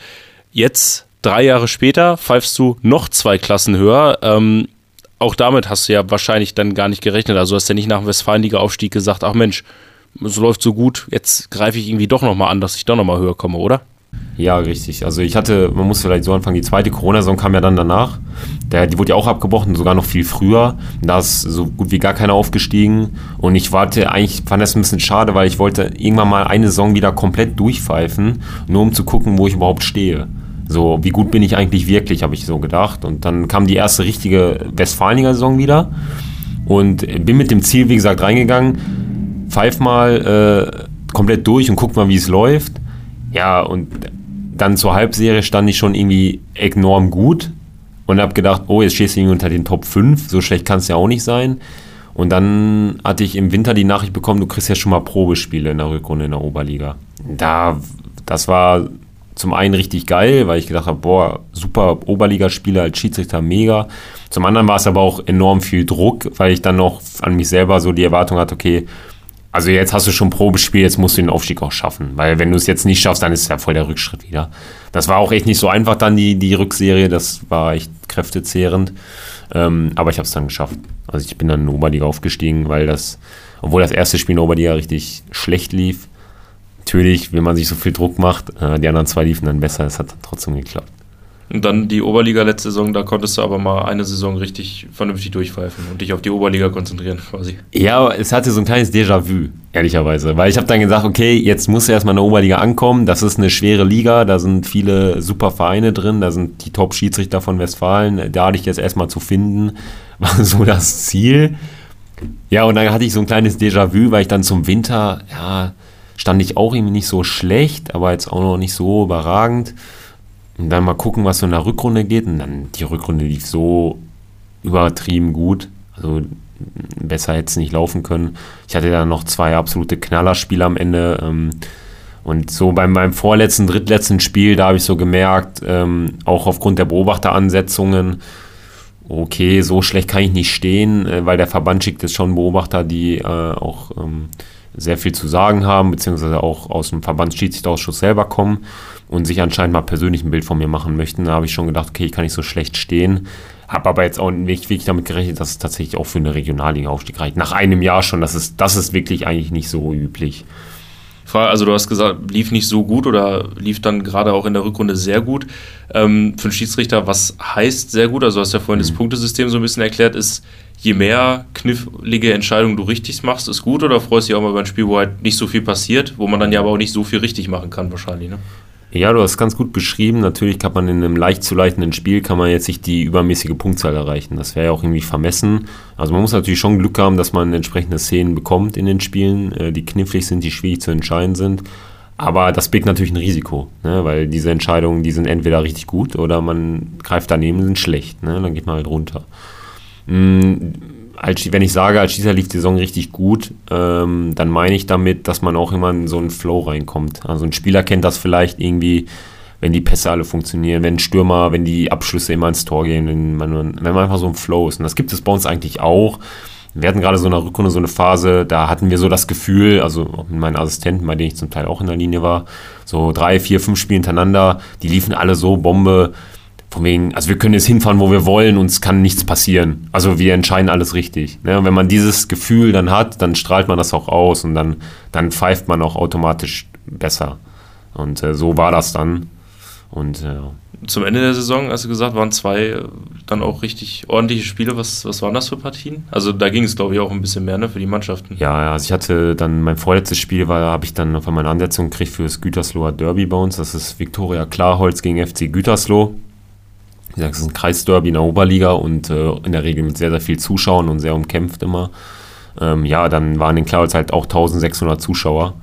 Jetzt, drei Jahre später, pfeifst du noch zwei Klassen höher. Ähm, auch damit hast du ja wahrscheinlich dann gar nicht gerechnet. Also hast du ja nicht nach dem Westfalenliga-Aufstieg gesagt, ach Mensch, es läuft so gut, jetzt greife ich irgendwie doch nochmal an, dass ich doch nochmal höher komme, oder? Ja, richtig. Also ich hatte, man muss vielleicht so anfangen, die zweite Corona-Saison kam ja dann danach. Der, die wurde ja auch abgebrochen, sogar noch viel früher. Da ist so gut wie gar keiner aufgestiegen. Und ich warte, eigentlich fand das ein bisschen schade, weil ich wollte irgendwann mal eine Saison wieder komplett durchpfeifen, nur um zu gucken, wo ich überhaupt stehe. So, wie gut bin ich eigentlich wirklich, habe ich so gedacht. Und dann kam die erste richtige Westfalenliga-Saison wieder und bin mit dem Ziel, wie gesagt, reingegangen, pfeif mal äh, komplett durch und guck mal, wie es läuft. Ja, und dann zur Halbserie stand ich schon irgendwie enorm gut und habe gedacht, oh, jetzt stehst du irgendwie unter den Top 5, so schlecht kann es ja auch nicht sein. Und dann hatte ich im Winter die Nachricht bekommen, du kriegst ja schon mal Probespiele in der Rückrunde in der Oberliga. Da, das war zum einen richtig geil, weil ich gedacht habe, boah, super Oberligaspieler als Schiedsrichter, mega. Zum anderen war es aber auch enorm viel Druck, weil ich dann noch an mich selber so die Erwartung hatte, okay, also jetzt hast du schon Probespiel, jetzt musst du den Aufstieg auch schaffen. Weil wenn du es jetzt nicht schaffst, dann ist es ja voll der Rückschritt wieder. Das war auch echt nicht so einfach dann, die, die Rückserie. Das war echt kräftezehrend. Ähm, aber ich habe es dann geschafft. Also ich bin dann in die Oberliga aufgestiegen, weil das, obwohl das erste Spiel in der Oberliga richtig schlecht lief, natürlich, wenn man sich so viel Druck macht, äh, die anderen zwei liefen dann besser. Es hat trotzdem geklappt. Und dann die Oberliga letzte Saison, da konntest du aber mal eine Saison richtig vernünftig durchpfeifen und dich auf die Oberliga konzentrieren quasi. Ja, es hatte so ein kleines Déjà-vu, ehrlicherweise. Weil ich habe dann gesagt, okay, jetzt muss erstmal in der Oberliga ankommen. Das ist eine schwere Liga, da sind viele super Vereine drin, da sind die Top-Schiedsrichter von Westfalen. Da hatte ich jetzt erstmal zu finden, war so das Ziel. Ja, und dann hatte ich so ein kleines Déjà-vu, weil ich dann zum Winter, ja, stand ich auch irgendwie nicht so schlecht, aber jetzt auch noch nicht so überragend. Und dann mal gucken, was so in der Rückrunde geht. Und dann die Rückrunde lief so übertrieben gut. Also besser hätte es nicht laufen können. Ich hatte dann noch zwei absolute Knallerspiele am Ende. Ähm, und so bei meinem vorletzten, drittletzten Spiel, da habe ich so gemerkt, ähm, auch aufgrund der Beobachteransetzungen, okay, so schlecht kann ich nicht stehen, äh, weil der Verband schickt jetzt schon Beobachter, die äh, auch ähm, sehr viel zu sagen haben, beziehungsweise auch aus dem Verbandsschiedsrichterausschuss selber kommen und sich anscheinend mal persönlich ein Bild von mir machen möchten. Da habe ich schon gedacht, okay, ich kann nicht so schlecht stehen. Habe aber jetzt auch nicht wirklich damit gerechnet, dass es tatsächlich auch für eine Regionalliga-Aufstieg reicht. Nach einem Jahr schon, das ist, das ist wirklich eigentlich nicht so üblich. Also du hast gesagt, lief nicht so gut oder lief dann gerade auch in der Rückrunde sehr gut. Ähm, für einen Schiedsrichter, was heißt sehr gut? Also du hast ja vorhin mhm. das Punktesystem so ein bisschen erklärt, ist je mehr knifflige Entscheidungen du richtig machst, ist gut oder freust du dich auch mal über ein Spiel, wo halt nicht so viel passiert, wo man dann ja aber auch nicht so viel richtig machen kann wahrscheinlich, ne? Ja, du hast ganz gut beschrieben. Natürlich kann man in einem leicht zu leitenden Spiel kann man jetzt nicht die übermäßige Punktzahl erreichen. Das wäre ja auch irgendwie vermessen. Also man muss natürlich schon Glück haben, dass man entsprechende Szenen bekommt in den Spielen, äh, die knifflig sind, die schwierig zu entscheiden sind. Aber das birgt natürlich ein Risiko, ne? weil diese Entscheidungen, die sind entweder richtig gut oder man greift daneben, sind schlecht. Ne? Dann geht man halt runter. Als, wenn ich sage, als Schießer lief die Saison richtig gut, ähm, dann meine ich damit, dass man auch immer in so einen Flow reinkommt. Also ein Spieler kennt das vielleicht irgendwie, wenn die Pässe alle funktionieren, wenn Stürmer, wenn die Abschlüsse immer ins Tor gehen, wenn man, wenn man einfach so ein Flow ist. Und das gibt es bei uns eigentlich auch. Wir hatten gerade so in der Rückrunde so eine Phase, da hatten wir so das Gefühl, also mit meinen Assistenten, bei denen ich zum Teil auch in der Linie war, so drei, vier, fünf Spiele hintereinander, die liefen alle so Bombe von wegen, also wir können jetzt hinfahren, wo wir wollen, uns kann nichts passieren. Also wir entscheiden alles richtig. Ne? Und wenn man dieses Gefühl dann hat, dann strahlt man das auch aus und dann, dann pfeift man auch automatisch besser. Und äh, so war das dann. Und äh, zum Ende der Saison, hast du gesagt, waren zwei äh, dann auch richtig ordentliche Spiele. Was, was waren das für Partien? Also da ging es, glaube ich, auch ein bisschen mehr ne, für die Mannschaften. Ja, also ich hatte dann, mein vorletztes Spiel war, habe ich dann von meiner Ansetzung gekriegt für das Gütersloher Derby bei uns. Das ist Viktoria Klarholz gegen FC Gütersloh gesagt, es ist ein Kreisderby in der Oberliga und äh, in der Regel mit sehr, sehr viel Zuschauern und sehr umkämpft immer. Ähm, ja, dann waren in Klaus halt auch 1600 Zuschauer.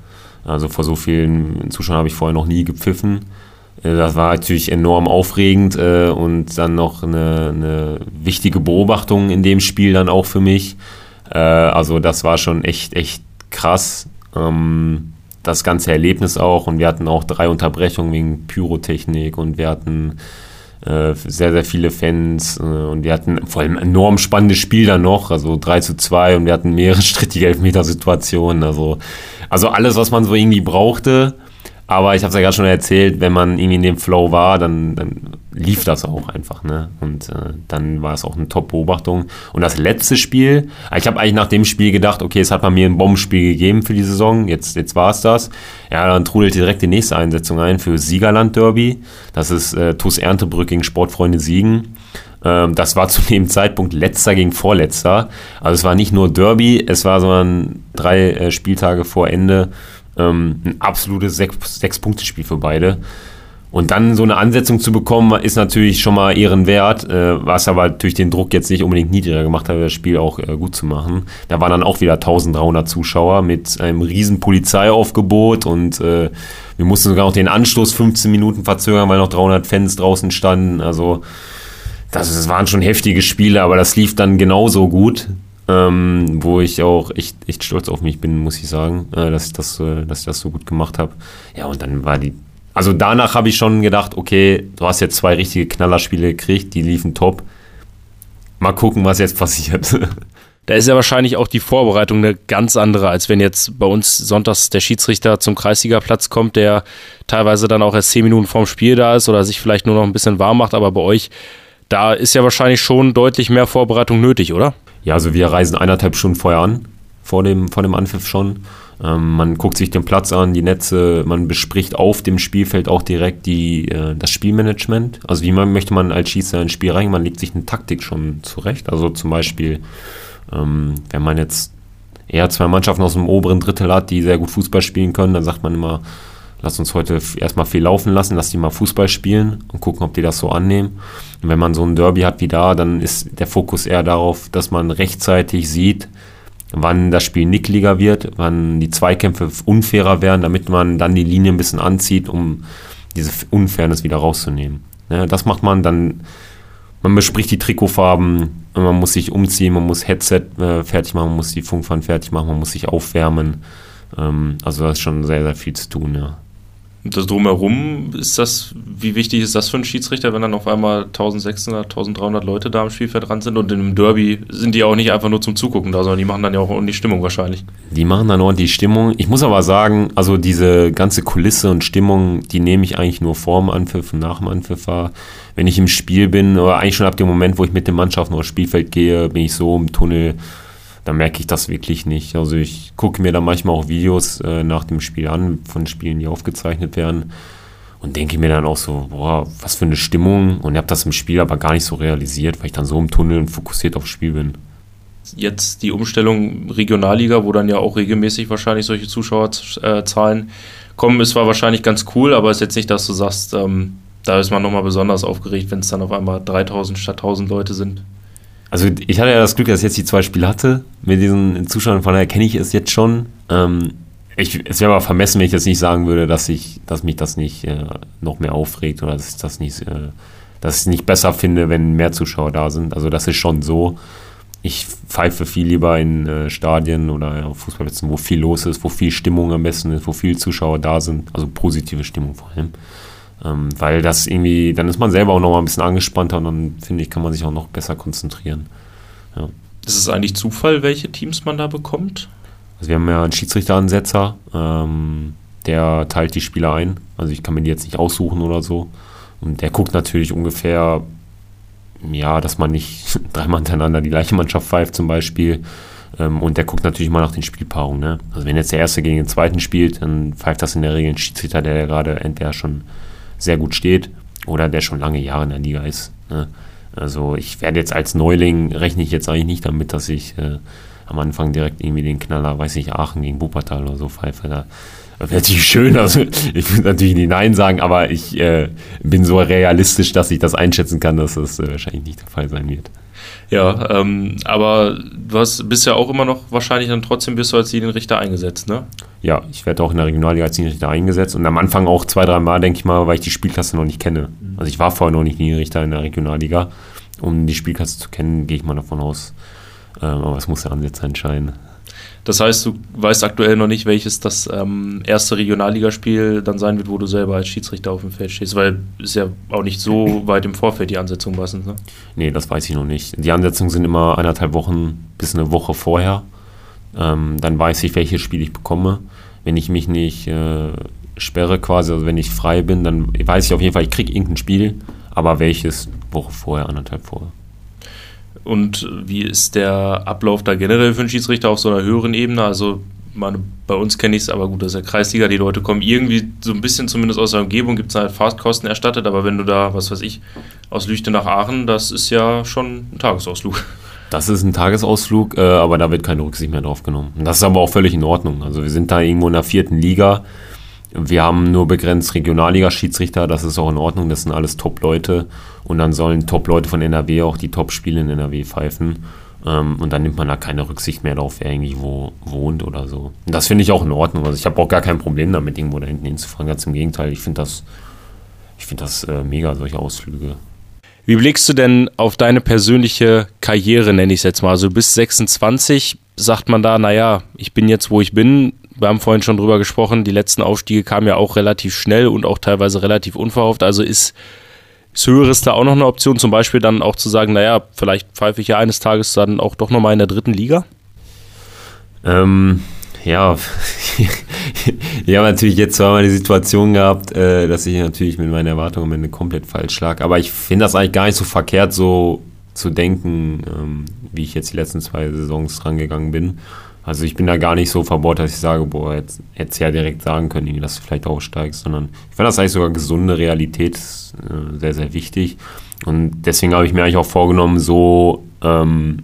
Also vor so vielen Zuschauern habe ich vorher noch nie gepfiffen. Äh, das war natürlich enorm aufregend äh, und dann noch eine, eine, wichtige Beobachtung in dem Spiel dann auch für mich. Äh, also das war schon echt, echt krass. Ähm, das ganze Erlebnis auch und wir hatten auch drei Unterbrechungen wegen Pyrotechnik und wir hatten äh, sehr, sehr viele Fans äh, und wir hatten vor allem ein enorm spannendes Spiel dann noch, also 3 zu 2 und wir hatten mehrere strittige Elfmetersituationen, also, also alles, was man so irgendwie brauchte, aber ich habe es ja gerade schon erzählt, wenn man irgendwie in dem Flow war, dann, dann lief das auch einfach. Ne? Und äh, dann war es auch eine Top-Beobachtung. Und das letzte Spiel, ich habe eigentlich nach dem Spiel gedacht, okay, es hat man mir ein Bombenspiel gegeben für die Saison, jetzt, jetzt war es das. Ja, dann trudelt direkt die nächste Einsetzung ein für Siegerland Derby. Das ist äh, TuS Erntebrück gegen Sportfreunde Siegen. Ähm, das war zu dem Zeitpunkt letzter gegen vorletzter. Also es war nicht nur Derby, es war sondern drei äh, Spieltage vor Ende ähm, ein absolutes Sechs-Punkte-Spiel für beide. Und dann so eine Ansetzung zu bekommen, ist natürlich schon mal ehrenwert, äh, was aber durch den Druck jetzt nicht unbedingt niedriger gemacht hat, das Spiel auch äh, gut zu machen. Da waren dann auch wieder 1300 Zuschauer mit einem riesen Polizeiaufgebot und äh, wir mussten sogar noch den Anstoß 15 Minuten verzögern, weil noch 300 Fans draußen standen. Also das, das waren schon heftige Spiele, aber das lief dann genauso gut. Ähm, wo ich auch echt, echt stolz auf mich bin, muss ich sagen, äh, dass, ich das, äh, dass ich das so gut gemacht habe. Ja, und dann war die also danach habe ich schon gedacht, okay, du hast jetzt zwei richtige Knallerspiele gekriegt, die liefen top. Mal gucken, was jetzt passiert. Da ist ja wahrscheinlich auch die Vorbereitung eine ganz andere, als wenn jetzt bei uns sonntags der Schiedsrichter zum Kreisliga-Platz kommt, der teilweise dann auch erst zehn Minuten vorm Spiel da ist oder sich vielleicht nur noch ein bisschen warm macht. Aber bei euch, da ist ja wahrscheinlich schon deutlich mehr Vorbereitung nötig, oder? Ja, also wir reisen eineinhalb Stunden vorher an, vor dem, vor dem Anpfiff schon. Ähm, man guckt sich den Platz an, die Netze, man bespricht auf dem Spielfeld auch direkt die, äh, das Spielmanagement. Also wie man, möchte man als Schießer ins Spiel rein, man legt sich eine Taktik schon zurecht. Also zum Beispiel, ähm, wenn man jetzt eher zwei Mannschaften aus dem oberen Drittel hat, die sehr gut Fußball spielen können, dann sagt man immer, lass uns heute erstmal viel laufen lassen, lass die mal Fußball spielen und gucken, ob die das so annehmen. Und wenn man so ein Derby hat wie da, dann ist der Fokus eher darauf, dass man rechtzeitig sieht, wann das Spiel nickliger wird, wann die Zweikämpfe unfairer werden, damit man dann die Linie ein bisschen anzieht, um diese Unfairness wieder rauszunehmen. Ja, das macht man dann, man bespricht die Trikotfarben, man muss sich umziehen, man muss Headset äh, fertig machen, man muss die Funkfahnen fertig machen, man muss sich aufwärmen. Ähm, also da ist schon sehr, sehr viel zu tun, ja. Das drumherum ist das, wie wichtig ist das für einen Schiedsrichter, wenn dann auf einmal 1600, 1300 Leute da am Spielfeld dran sind und im Derby sind die auch nicht einfach nur zum Zugucken da, sondern die machen dann ja auch ordentlich Stimmung wahrscheinlich. Die machen dann ordentlich Stimmung. Ich muss aber sagen, also diese ganze Kulisse und Stimmung, die nehme ich eigentlich nur vor dem Anpfiff und nach dem Anpfiff wahr. Wenn ich im Spiel bin, oder eigentlich schon ab dem Moment, wo ich mit den Mannschaften aufs Spielfeld gehe, bin ich so im Tunnel, da merke ich das wirklich nicht. Also ich gucke mir da manchmal auch Videos äh, nach dem Spiel an, von Spielen, die aufgezeichnet werden und denke mir dann auch so, boah, was für eine Stimmung und ich habe das im Spiel aber gar nicht so realisiert, weil ich dann so im Tunnel und fokussiert aufs Spiel bin. Jetzt die Umstellung Regionalliga, wo dann ja auch regelmäßig wahrscheinlich solche Zuschauerzahlen kommen, ist zwar wahrscheinlich ganz cool, aber ist jetzt nicht, dass du sagst, ähm, da ist man nochmal besonders aufgeregt, wenn es dann auf einmal 3000 statt 1000 Leute sind. Also ich hatte ja das Glück, dass ich jetzt die zwei Spiele hatte mit diesen Zuschauern, von daher kenne ich es jetzt schon. Ähm, ich, es wäre aber vermessen, wenn ich jetzt nicht sagen würde, dass ich, dass mich das nicht äh, noch mehr aufregt oder dass ich das nicht, äh, dass ich es nicht besser finde, wenn mehr Zuschauer da sind. Also das ist schon so. Ich pfeife viel lieber in äh, Stadien oder auf Fußballplätzen, wo viel los ist, wo viel Stimmung am besten ist, wo viele Zuschauer da sind, also positive Stimmung vor allem. Ähm, weil das irgendwie, dann ist man selber auch noch mal ein bisschen angespannter und dann finde ich, kann man sich auch noch besser konzentrieren. Ja. Ist es eigentlich Zufall, welche Teams man da bekommt? Also wir haben ja einen Schiedsrichteransetzer, ähm, der teilt die Spieler ein. Also ich kann mir die jetzt nicht aussuchen oder so. Und der guckt natürlich ungefähr, ja, dass man nicht dreimal hintereinander die gleiche Mannschaft pfeift zum Beispiel. Ähm, und der guckt natürlich mal nach den Spielpaarungen. Ne? Also wenn jetzt der Erste gegen den Zweiten spielt, dann pfeift das in der Regel ein Schiedsrichter, der gerade entweder schon sehr gut steht oder der schon lange Jahre in der Liga ist. Ne? Also ich werde jetzt als Neuling, rechne ich jetzt eigentlich nicht damit, dass ich äh, am Anfang direkt irgendwie den Knaller, weiß ich, Aachen gegen Wuppertal oder so pfeife. Da wäre natürlich schön, also ich würde natürlich nicht Nein sagen, aber ich äh, bin so realistisch, dass ich das einschätzen kann, dass das äh, wahrscheinlich nicht der Fall sein wird. Ja, ähm, aber du hast, bist ja auch immer noch wahrscheinlich dann trotzdem bist du als Linienrichter eingesetzt, ne? Ja, ich werde auch in der Regionalliga als Linienrichter eingesetzt und am Anfang auch zwei, drei Mal, denke ich mal, weil ich die Spielklasse noch nicht kenne. Mhm. Also ich war vorher noch nicht Linienrichter in der Regionalliga. Um die Spielklasse zu kennen, gehe ich mal davon aus. Ähm, aber es muss der Ansetzer entscheiden. Das heißt, du weißt aktuell noch nicht, welches das ähm, erste Regionalligaspiel dann sein wird, wo du selber als Schiedsrichter auf dem Feld stehst, weil es ja auch nicht so weit im Vorfeld die Ansetzung meistens, ne? Nee, das weiß ich noch nicht. Die Ansetzungen sind immer eineinhalb Wochen bis eine Woche vorher. Ähm, dann weiß ich, welches Spiel ich bekomme. Wenn ich mich nicht äh, sperre quasi, also wenn ich frei bin, dann weiß ich auf jeden Fall, ich kriege irgendein Spiel, aber welches Woche vorher, anderthalb vorher. Und wie ist der Ablauf da generell für einen Schiedsrichter auf so einer höheren Ebene? Also meine, bei uns kenne ich es, aber gut, das ist ja Kreisliga, die Leute kommen irgendwie so ein bisschen zumindest aus der Umgebung, gibt es halt Fahrtkosten erstattet, aber wenn du da, was weiß ich, aus Lüchte nach Aachen, das ist ja schon ein Tagesausflug. Das ist ein Tagesausflug, äh, aber da wird keine Rücksicht mehr drauf genommen. Das ist aber auch völlig in Ordnung. Also wir sind da irgendwo in der vierten Liga Wir haben nur begrenzt Regionalliga-Schiedsrichter, das ist auch in Ordnung, das sind alles Top-Leute. Und dann sollen Top-Leute von NRW auch die Top-Spiele in NRW pfeifen. Ähm, und dann nimmt man da keine Rücksicht mehr darauf, wer irgendwo wohnt oder so. Und das finde ich auch in Ordnung. Also ich habe auch gar kein Problem damit, irgendwo da hinten hinzufahren. Ganz im Gegenteil, ich finde das, ich find das äh, mega, solche Ausflüge. Wie blickst du denn auf deine persönliche Karriere, nenne ich es jetzt mal? Also bis 26 sagt man da, naja, ich bin jetzt, wo ich bin, wir haben vorhin schon drüber gesprochen, die letzten Aufstiege kamen ja auch relativ schnell und auch teilweise relativ unverhofft. Also ist, ist Höheres da auch noch eine Option, zum Beispiel dann auch zu sagen, naja, vielleicht pfeife ich ja eines Tages dann auch doch nochmal in der dritten Liga? Ähm, ja, ich habe natürlich jetzt zweimal die Situation gehabt, äh, dass ich natürlich mit meinen Erwartungen am Ende komplett falsch lag. Aber ich finde das eigentlich gar nicht so verkehrt, so zu denken, ähm, wie ich jetzt die letzten zwei Saisons rangegangen bin. Also ich bin da gar nicht so verbohrt, dass ich sage, boah, jetzt hätte ja direkt sagen können, dass du vielleicht aufsteigst, sondern ich finde das eigentlich sogar gesunde Realität äh, sehr, sehr wichtig. Und deswegen habe ich mir eigentlich auch vorgenommen, so ähm,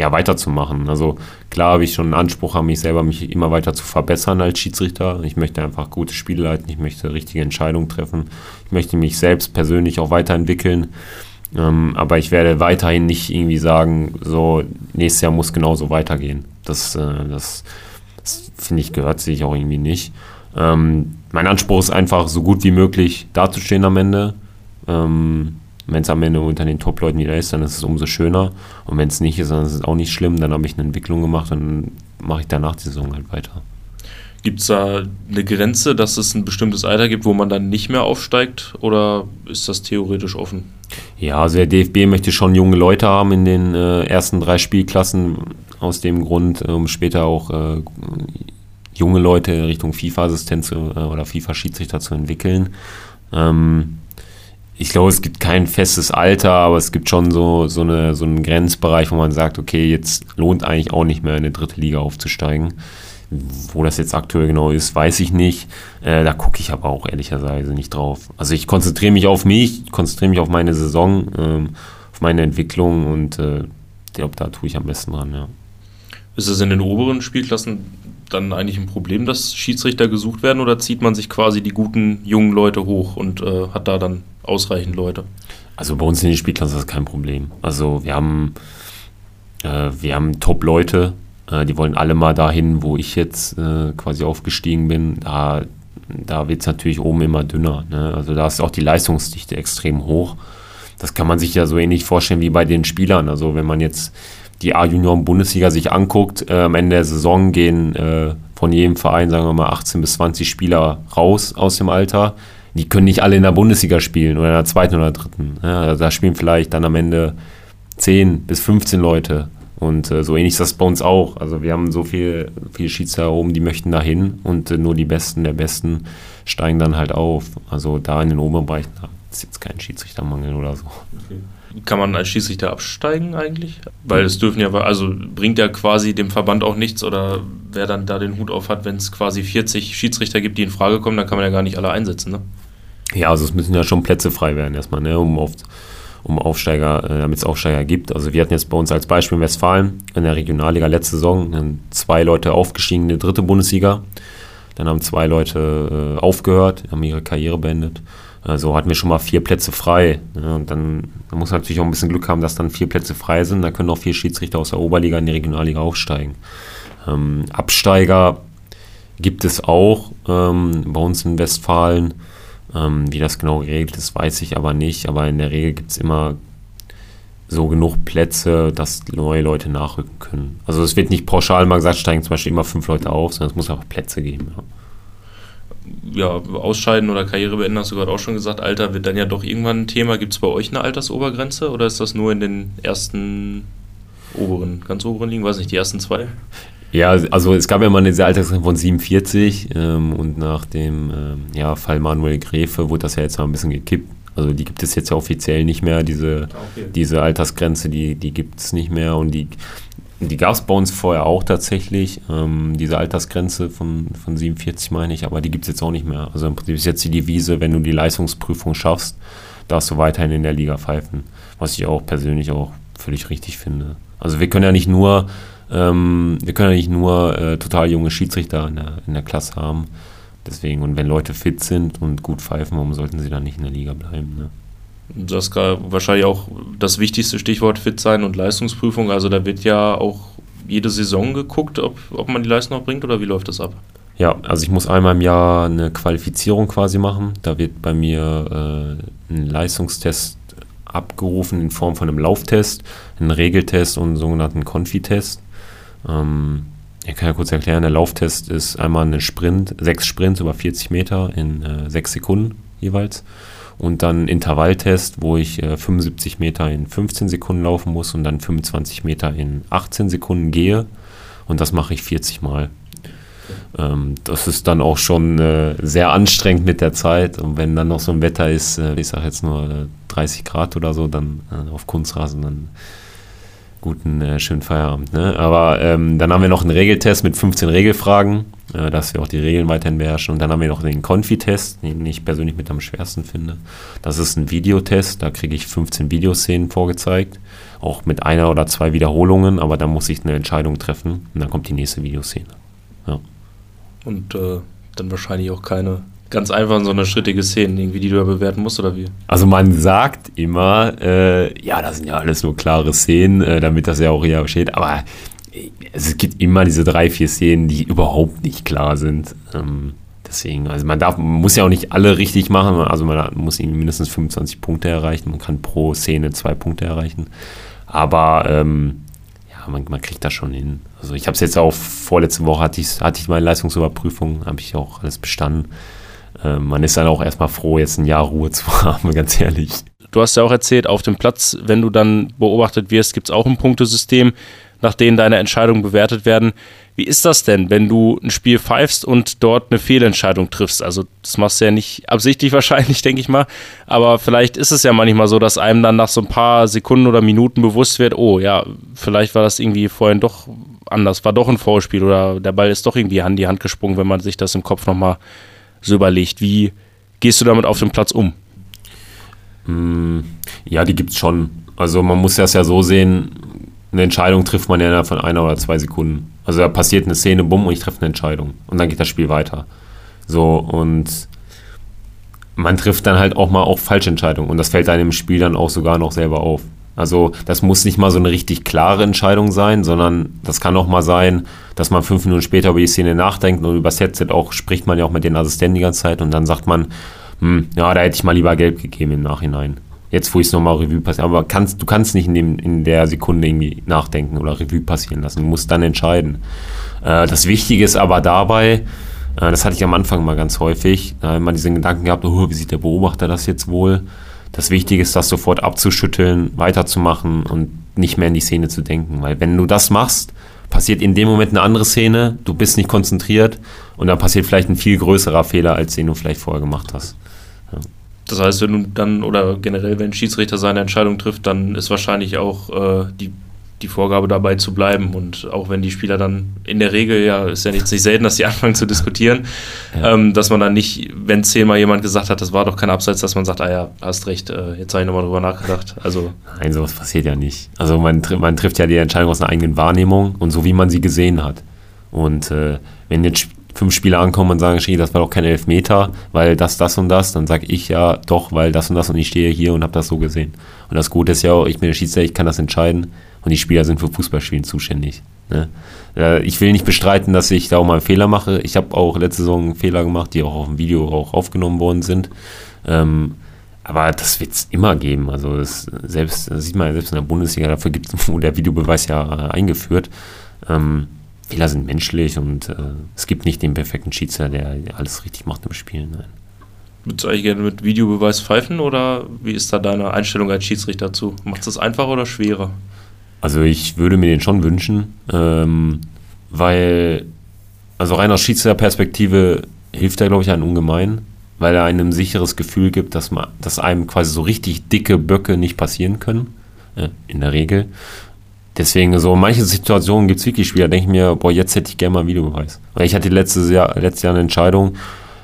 ja, weiterzumachen. Also klar habe ich schon einen Anspruch an mich selber, mich immer weiter zu verbessern als Schiedsrichter. Ich möchte einfach gute Spiele leiten, ich möchte richtige Entscheidungen treffen, ich möchte mich selbst persönlich auch weiterentwickeln. Ähm, aber ich werde weiterhin nicht irgendwie sagen, so nächstes Jahr muss genauso weitergehen. Das, äh, das, das finde ich, gehört sich auch irgendwie nicht. Ähm, mein Anspruch ist einfach, so gut wie möglich dazustehen am Ende. Ähm, wenn es am Ende unter den Top-Leuten wieder ist, dann ist es umso schöner. Und wenn es nicht ist, dann ist es auch nicht schlimm. Dann habe ich eine Entwicklung gemacht und dann mache ich danach die Saison halt weiter. Gibt es da eine Grenze, dass es ein bestimmtes Alter gibt, wo man dann nicht mehr aufsteigt? Oder ist das theoretisch offen? Ja, also der DFB möchte schon junge Leute haben in den äh, ersten drei Spielklassen. Aus dem Grund, um später auch äh, junge Leute Richtung FIFA-Assistent äh, oder FIFA-Schiedsrichter zu entwickeln. Ähm, ich glaube, es gibt kein festes Alter, aber es gibt schon so, so, eine, so einen Grenzbereich, wo man sagt, okay, jetzt lohnt eigentlich auch nicht mehr in eine dritte Liga aufzusteigen. Wo das jetzt aktuell genau ist, weiß ich nicht. Äh, da gucke ich aber auch ehrlicherweise nicht drauf. Also ich konzentriere mich auf mich, konzentriere mich auf meine Saison, ähm, auf meine Entwicklung und äh, glaube, da tue ich am besten dran, ja. Ist es in den oberen Spielklassen dann eigentlich ein Problem, dass Schiedsrichter gesucht werden oder zieht man sich quasi die guten jungen Leute hoch und äh, hat da dann ausreichend Leute? Also bei uns in den Spielklassen ist das kein Problem. Also wir haben, äh, wir haben Top-Leute, äh, die wollen alle mal dahin, wo ich jetzt äh, quasi aufgestiegen bin. Da, da wird es natürlich oben immer dünner. Ne? Also da ist auch die Leistungsdichte extrem hoch. Das kann man sich ja so ähnlich vorstellen wie bei den Spielern. Also wenn man jetzt die A-Junioren-Bundesliga sich anguckt, äh, am Ende der Saison gehen äh, von jedem Verein, sagen wir mal, 18 bis 20 Spieler raus aus dem Alter. Die können nicht alle in der Bundesliga spielen oder in der zweiten oder dritten. Ja, also da spielen vielleicht dann am Ende 10 bis 15 Leute. Und äh, so ähnlich ist das bei uns auch. Also wir haben so viel, viele Schiedsrichter oben, die möchten dahin und äh, nur die Besten der Besten steigen dann halt auf. Also da in den oberen Bereichen ist jetzt kein Schiedsrichtermangel oder so. Okay. Kann man als Schiedsrichter absteigen eigentlich? Weil es dürfen ja, also bringt ja quasi dem Verband auch nichts oder wer dann da den Hut auf hat, wenn es quasi 40 Schiedsrichter gibt, die in Frage kommen, dann kann man ja gar nicht alle einsetzen, ne? Ja, also es müssen ja schon Plätze frei werden erstmal, ne, um auf, um Aufsteiger, äh, damit es Aufsteiger gibt. Also wir hatten jetzt bei uns als Beispiel in Westfalen in der Regionalliga letzte Saison dann zwei Leute aufgestiegen in die dritte Bundesliga. Dann haben zwei Leute äh, aufgehört, haben ihre Karriere beendet. Also hatten wir schon mal vier Plätze frei. Ja, und dann, dann muss man natürlich auch ein bisschen Glück haben, dass dann vier Plätze frei sind. Da können auch vier Schiedsrichter aus der Oberliga in die Regionalliga aufsteigen. Ähm, Absteiger gibt es auch ähm, bei uns in Westfalen. Ähm, wie das genau geregelt ist, weiß ich aber nicht. Aber in der Regel gibt es immer so genug Plätze, dass neue Leute nachrücken können. Also es wird nicht pauschal mal gesagt, steigen zum Beispiel immer fünf Leute auf, sondern es muss einfach Plätze geben. Ja ja, ausscheiden oder Karriere beenden, hast du gerade auch schon gesagt, Alter wird dann ja doch irgendwann ein Thema. Gibt es bei euch eine Altersobergrenze oder ist das nur in den ersten oberen, ganz oberen Ligen, weiß nicht, die ersten zwei? Ja, also es gab ja mal diese Altersgrenze von 47 ähm, und nach dem ähm, ja, Fall Manuel Gräfe wurde das ja jetzt mal ein bisschen gekippt. Also die gibt es jetzt ja offiziell nicht mehr, diese, okay. diese Altersgrenze, die, die gibt es nicht mehr und die die gab es bei uns vorher auch tatsächlich, ähm, diese Altersgrenze von, von 47 meine ich, aber die gibt es jetzt auch nicht mehr. Also im Prinzip ist jetzt die Devise, wenn du die Leistungsprüfung schaffst, darfst du weiterhin in der Liga pfeifen. Was ich auch persönlich auch völlig richtig finde. Also wir können ja nicht nur, ähm, wir können ja nicht nur äh, total junge Schiedsrichter in der, in der Klasse haben. Deswegen, und wenn Leute fit sind und gut pfeifen, warum sollten sie dann nicht in der Liga bleiben? Ne? Das ist wahrscheinlich auch das wichtigste Stichwort fit sein und Leistungsprüfung. Also da wird ja auch jede Saison geguckt, ob, ob man die Leistung noch bringt oder wie läuft das ab? Ja, also ich muss einmal im Jahr eine Qualifizierung quasi machen. Da wird bei mir äh, ein Leistungstest abgerufen in Form von einem Lauftest, einen Regeltest und einen sogenannten Konfitest. Ähm, ich kann ja kurz erklären, der Lauftest ist einmal ein Sprint, sechs Sprints über 40 Meter in äh, sechs Sekunden jeweils. Und dann Intervalltest, wo ich äh, 75 Meter in 15 Sekunden laufen muss und dann 25 Meter in 18 Sekunden gehe. Und das mache ich 40 Mal. Ähm, das ist dann auch schon äh, sehr anstrengend mit der Zeit. Und wenn dann noch so ein Wetter ist, äh, ich sage jetzt nur 30 Grad oder so, dann äh, auf Kunstrasen, dann guten, äh, schönen Feierabend. Ne? Aber ähm, dann haben wir noch einen Regeltest mit 15 Regelfragen, äh, dass wir auch die Regeln weiterhin beherrschen. Und dann haben wir noch den Konfi-Test, den ich persönlich mit am schwersten finde. Das ist ein Videotest, da kriege ich 15 Videoszenen vorgezeigt, auch mit einer oder zwei Wiederholungen, aber da muss ich eine Entscheidung treffen und dann kommt die nächste Videoszene. Ja. Und äh, dann wahrscheinlich auch keine ganz einfach so eine schrittige Szene, irgendwie, die du da bewerten musst, oder wie? Also man sagt immer, äh, ja, das sind ja alles nur klare Szenen, äh, damit das ja auch hier steht, aber es gibt immer diese drei, vier Szenen, die überhaupt nicht klar sind. Ähm, deswegen, also man darf, muss ja auch nicht alle richtig machen, also man muss mindestens 25 Punkte erreichen, man kann pro Szene zwei Punkte erreichen. Aber ähm, ja, man, man kriegt das schon hin. Also ich habe es jetzt auch vorletzte Woche hatte ich, hatte ich meine Leistungsüberprüfung, habe ich auch alles bestanden. Ähm, man ist dann auch erstmal froh, jetzt ein Jahr Ruhe zu haben, ganz ehrlich. Du hast ja auch erzählt, auf dem Platz, wenn du dann beobachtet wirst, gibt es auch ein Punktesystem, nach dem deine Entscheidungen bewertet werden. Wie ist das denn, wenn du ein Spiel pfeifst und dort eine Fehlentscheidung triffst? Also das machst du ja nicht absichtlich wahrscheinlich, denke ich mal. Aber vielleicht ist es ja manchmal so, dass einem dann nach so ein paar Sekunden oder Minuten bewusst wird, oh ja, vielleicht war das irgendwie vorhin doch anders, war doch ein Vorspiel oder der Ball ist doch irgendwie an die Hand gesprungen, wenn man sich das im Kopf nochmal so überlegt. Wie gehst du damit auf dem Platz um? Hm, ja, die gibt es schon. Also man muss das ja so sehen, eine Entscheidung trifft man ja innerhalb von einer oder zwei Sekunden. Also da passiert eine Szene, bumm, und ich treffe eine Entscheidung. Und dann geht das Spiel weiter. So, und man trifft dann halt auch mal auch falsche Entscheidungen. Und das fällt einem im Spiel dann auch sogar noch selber auf. Also das muss nicht mal so eine richtig klare Entscheidung sein, sondern das kann auch mal sein, dass man fünf Minuten später über die Szene nachdenkt und über das Headset auch spricht man ja auch mit den Assistenten die ganze Zeit und dann sagt man, hm, ja, da hätte ich mal lieber gelb gegeben im Nachhinein. Jetzt, wo ich es nochmal Revue passieren, aber kannst, du kannst nicht in, dem, in der Sekunde irgendwie nachdenken oder Revue passieren lassen. Du musst dann entscheiden. Äh, das Wichtige ist aber dabei, äh, das hatte ich am Anfang mal ganz häufig, da hat man diesen Gedanken gehabt, oh, wie sieht der Beobachter das jetzt wohl? Das Wichtige ist, das sofort abzuschütteln, weiterzumachen und nicht mehr in die Szene zu denken. Weil wenn du das machst, passiert in dem Moment eine andere Szene, du bist nicht konzentriert und dann passiert vielleicht ein viel größerer Fehler, als den du vielleicht vorher gemacht hast. Ja. Das heißt, wenn du dann oder generell, wenn ein Schiedsrichter seine Entscheidung trifft, dann ist wahrscheinlich auch äh, die die Vorgabe dabei zu bleiben. Und auch wenn die Spieler dann in der Regel, ja, ist ja nicht, nicht selten, dass sie anfangen zu diskutieren, ja. ähm, dass man dann nicht, wenn zehnmal jemand gesagt hat, das war doch kein Abseits, dass man sagt, ah ja, hast recht, äh, jetzt habe ich nochmal drüber nachgedacht. Also. Nein, sowas passiert ja nicht. Also man, man trifft ja die Entscheidung aus einer eigenen Wahrnehmung und so wie man sie gesehen hat. Und äh, wenn jetzt fünf Spieler ankommen und sagen, das war doch kein Elfmeter, weil das, das und das, dann sage ich ja doch, weil das und das und ich stehe hier und habe das so gesehen. Und das Gute ist ja auch, ich bin der Schiedsrichter, ich kann das entscheiden und die Spieler sind für Fußballspielen zuständig. Ne? Ich will nicht bestreiten, dass ich da auch mal einen Fehler mache. Ich habe auch letzte Saison Fehler gemacht, die auch auf dem Video auch aufgenommen worden sind. Ähm, aber das wird es immer geben. Also das, selbst, das sieht man ja selbst in der Bundesliga, dafür gibt es der Videobeweis ja äh, eingeführt. Ähm, Fehler sind menschlich und äh, es gibt nicht den perfekten Schiedsrichter, der alles richtig macht im Spiel. Nein. Würdest du eigentlich gerne mit Videobeweis pfeifen oder wie ist da deine Einstellung als Schiedsrichter dazu? Macht es das einfacher oder schwerer? Also ich würde mir den schon wünschen, ähm, weil, also rein aus Schiedsrichterperspektive hilft er, glaube ich, einem ungemein, weil er einem ein sicheres Gefühl gibt, dass, man, dass einem quasi so richtig dicke Böcke nicht passieren können, äh, in der Regel. Deswegen, so in manchen Situationen gibt es wirklich Spieler, denke ich mir, boah, jetzt hätte ich gerne mal einen Videobeweis. Weil ich hatte letztes Jahr, letztes Jahr eine Entscheidung,